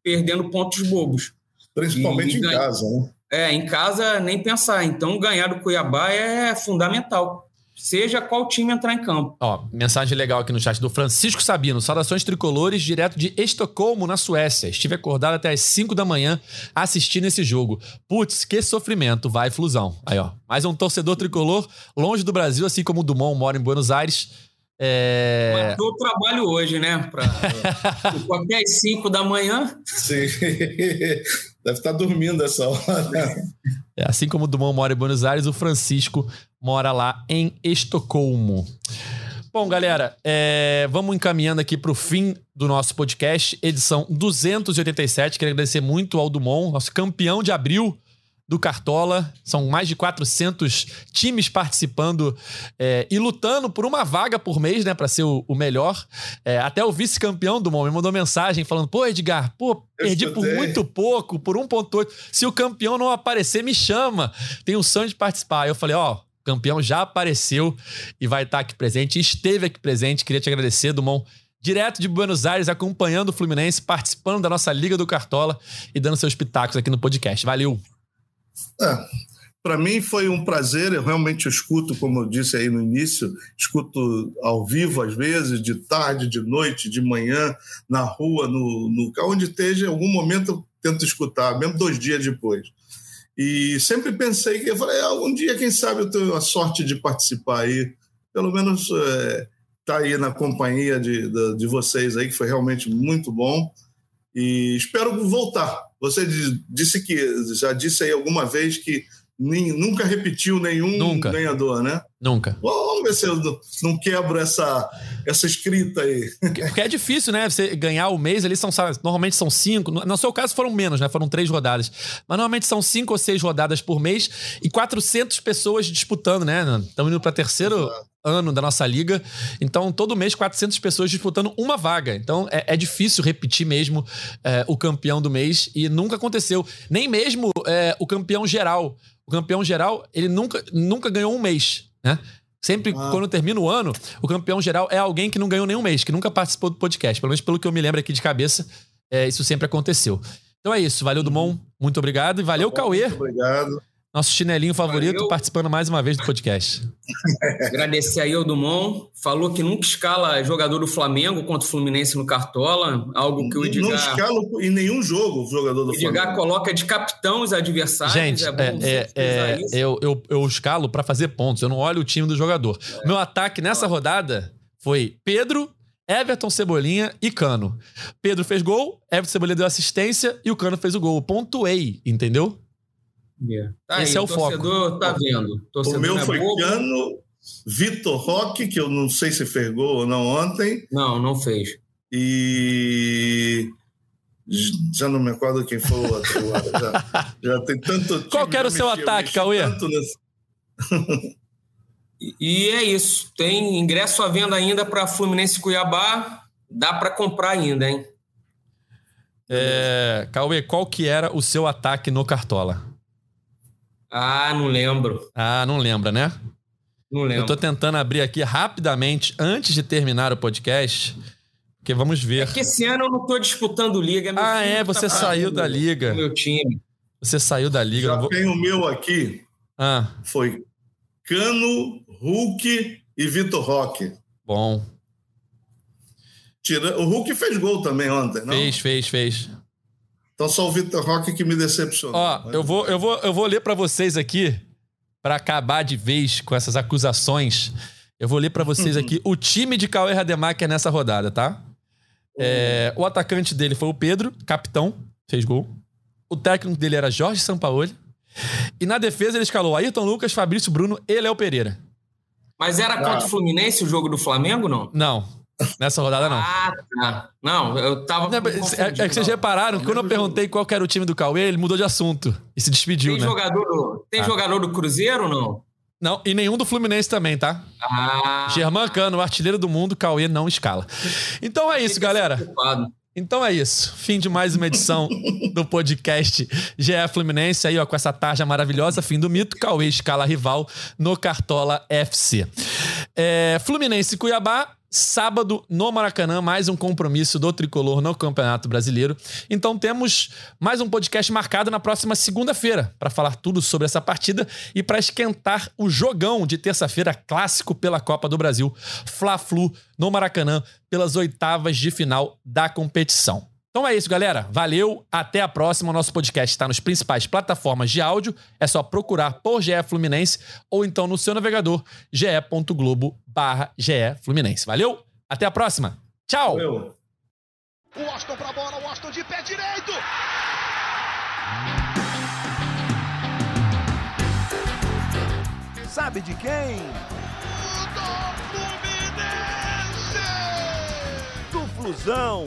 perdendo pontos bobos. Principalmente e, em ganha... casa, né? É, em casa nem pensar. Então, ganhar do Cuiabá é fundamental seja qual time entrar em campo. Ó, mensagem legal aqui no chat do Francisco Sabino. Saudações tricolores direto de Estocolmo, na Suécia. Estive acordado até as 5 da manhã assistindo esse jogo. Putz, que sofrimento. Vai, Flusão. Aí, ó. Mais um torcedor tricolor longe do Brasil, assim como o Dumont mora em Buenos Aires. É... Matou o trabalho hoje, né? Pra... até às 5 da manhã. Sim. Deve estar dormindo essa hora. É, assim como o Dumont mora em Buenos Aires, o Francisco mora lá em Estocolmo. Bom, galera, é, vamos encaminhando aqui para o fim do nosso podcast, edição 287. Quero agradecer muito ao Dumont, nosso campeão de abril do Cartola. São mais de 400 times participando é, e lutando por uma vaga por mês, né, para ser o, o melhor. É, até o vice-campeão do me mandou mensagem falando: pô, Edgar, pô, perdi por muito pouco, por 1,8. Se o campeão não aparecer, me chama. Tenho o sonho de participar. Aí eu falei: ó. Campeão já apareceu e vai estar aqui presente. Esteve aqui presente. Queria te agradecer, Dumont direto de Buenos Aires, acompanhando o Fluminense, participando da nossa Liga do Cartola e dando seus pitacos aqui no podcast. Valeu! É, para mim foi um prazer, eu realmente escuto, como eu disse aí no início, escuto ao vivo às vezes, de tarde, de noite, de manhã, na rua, no, no onde esteja, em algum momento eu tento escutar, mesmo dois dias depois. E sempre pensei que, eu falei, algum ah, dia, quem sabe, eu tenho a sorte de participar aí, pelo menos é, tá aí na companhia de, de, de vocês aí, que foi realmente muito bom. E espero voltar. Você disse que já disse aí alguma vez que nem, nunca repetiu nenhum nunca. ganhador, né? Nunca. Vamos ver se eu não quebro essa, essa escrita aí. Porque é difícil, né? Você ganhar o mês ali são normalmente são cinco. No seu caso foram menos, né? Foram três rodadas. Mas normalmente são cinco ou seis rodadas por mês e 400 pessoas disputando, né? Estamos indo para terceiro ano da nossa liga. Então todo mês 400 pessoas disputando uma vaga. Então é, é difícil repetir mesmo é, o campeão do mês e nunca aconteceu. Nem mesmo é, o campeão geral o campeão geral, ele nunca, nunca ganhou um mês, né? Sempre ah. quando termina o ano, o campeão geral é alguém que não ganhou nenhum mês, que nunca participou do podcast. Pelo menos pelo que eu me lembro aqui de cabeça, é, isso sempre aconteceu. Então é isso. Valeu, Dumont. Muito obrigado. E valeu, tá bom, Cauê. Muito obrigado. Nosso chinelinho favorito Valeu. participando mais uma vez do podcast. Agradecer aí ao Dumont. Falou que nunca escala jogador do Flamengo contra o Fluminense no Cartola. Algo que o Edgar... Não escala em nenhum jogo o jogador do Flamengo. O Edgar coloca de capitão os adversários. Gente, é, é, é eu, eu, eu escalo para fazer pontos. Eu não olho o time do jogador. É. Meu ataque nessa rodada foi Pedro, Everton Cebolinha e Cano. Pedro fez gol, Everton Cebolinha deu assistência e o Cano fez o gol. Pontuei, entendeu? Yeah. Tá Esse aí, é o, torcedor foco. tá vendo. Torcedor o meu é foi bobo. Cano, Vitor Roque, que eu não sei se fez gol ou não ontem. Não, não fez. E já não me acordo quem foi o outro. já, já tem tanto. Qual que era o seu mexi, ataque, Cauê? Nesse... e é isso. Tem ingresso à venda ainda para Fluminense Cuiabá. Dá para comprar ainda, hein? É, Cauê, qual que era o seu ataque no Cartola? Ah, não lembro. Ah, não lembra, né? Não lembro. Eu tô tentando abrir aqui rapidamente, antes de terminar o podcast, porque vamos ver. É que esse ano eu não tô disputando liga. ah, é? Você tá saiu da liga. Meu time. Você saiu da liga. Já vou... tem o meu aqui. Ah. Foi Cano, Hulk e Vitor Roque. Bom. Tira... O Hulk fez gol também ontem, não? Fez, fez, fez. Então só o Vitor Roque que me decepcionou. Ó, eu vou, eu vou, eu vou ler para vocês aqui, para acabar de vez com essas acusações. Eu vou ler para vocês aqui o time de Cauê Rademacher nessa rodada, tá? É, o atacante dele foi o Pedro, capitão, fez gol. O técnico dele era Jorge Sampaoli. E na defesa ele escalou Ayrton Lucas, Fabrício Bruno e Léo Pereira. Mas era contra o Fluminense o jogo do Flamengo, não? Não. Nessa rodada, não. Ah, tá. Não, eu tava. É, é, que vocês repararam que quando eu perguntei qual era o time do Cauê, ele mudou de assunto e se despediu, tem né? Jogador do, tem ah. jogador do Cruzeiro ou não? Não, e nenhum do Fluminense também, tá? Ah. Germán Cano, artilheiro do mundo, Cauê não escala. Então é isso, galera. Então é isso. Fim de mais uma edição do podcast GE Fluminense. Aí, ó, com essa tarja maravilhosa, fim do mito. Cauê escala rival no Cartola FC. É, Fluminense e Cuiabá. Sábado, no Maracanã, mais um compromisso do tricolor no Campeonato Brasileiro. Então temos mais um podcast marcado na próxima segunda-feira para falar tudo sobre essa partida e para esquentar o jogão de terça-feira clássico pela Copa do Brasil, Fla-Flu no Maracanã, pelas oitavas de final da competição. Então é isso, galera. Valeu, até a próxima. O nosso podcast está nos principais plataformas de áudio. É só procurar por GE Fluminense ou então no seu navegador ge.globo barra GE Fluminense. Valeu, até a próxima. Tchau! Valeu. O Austin pra bola, o Austin de pé direito! Sabe de quem? Do Fluminense! Do Flusão!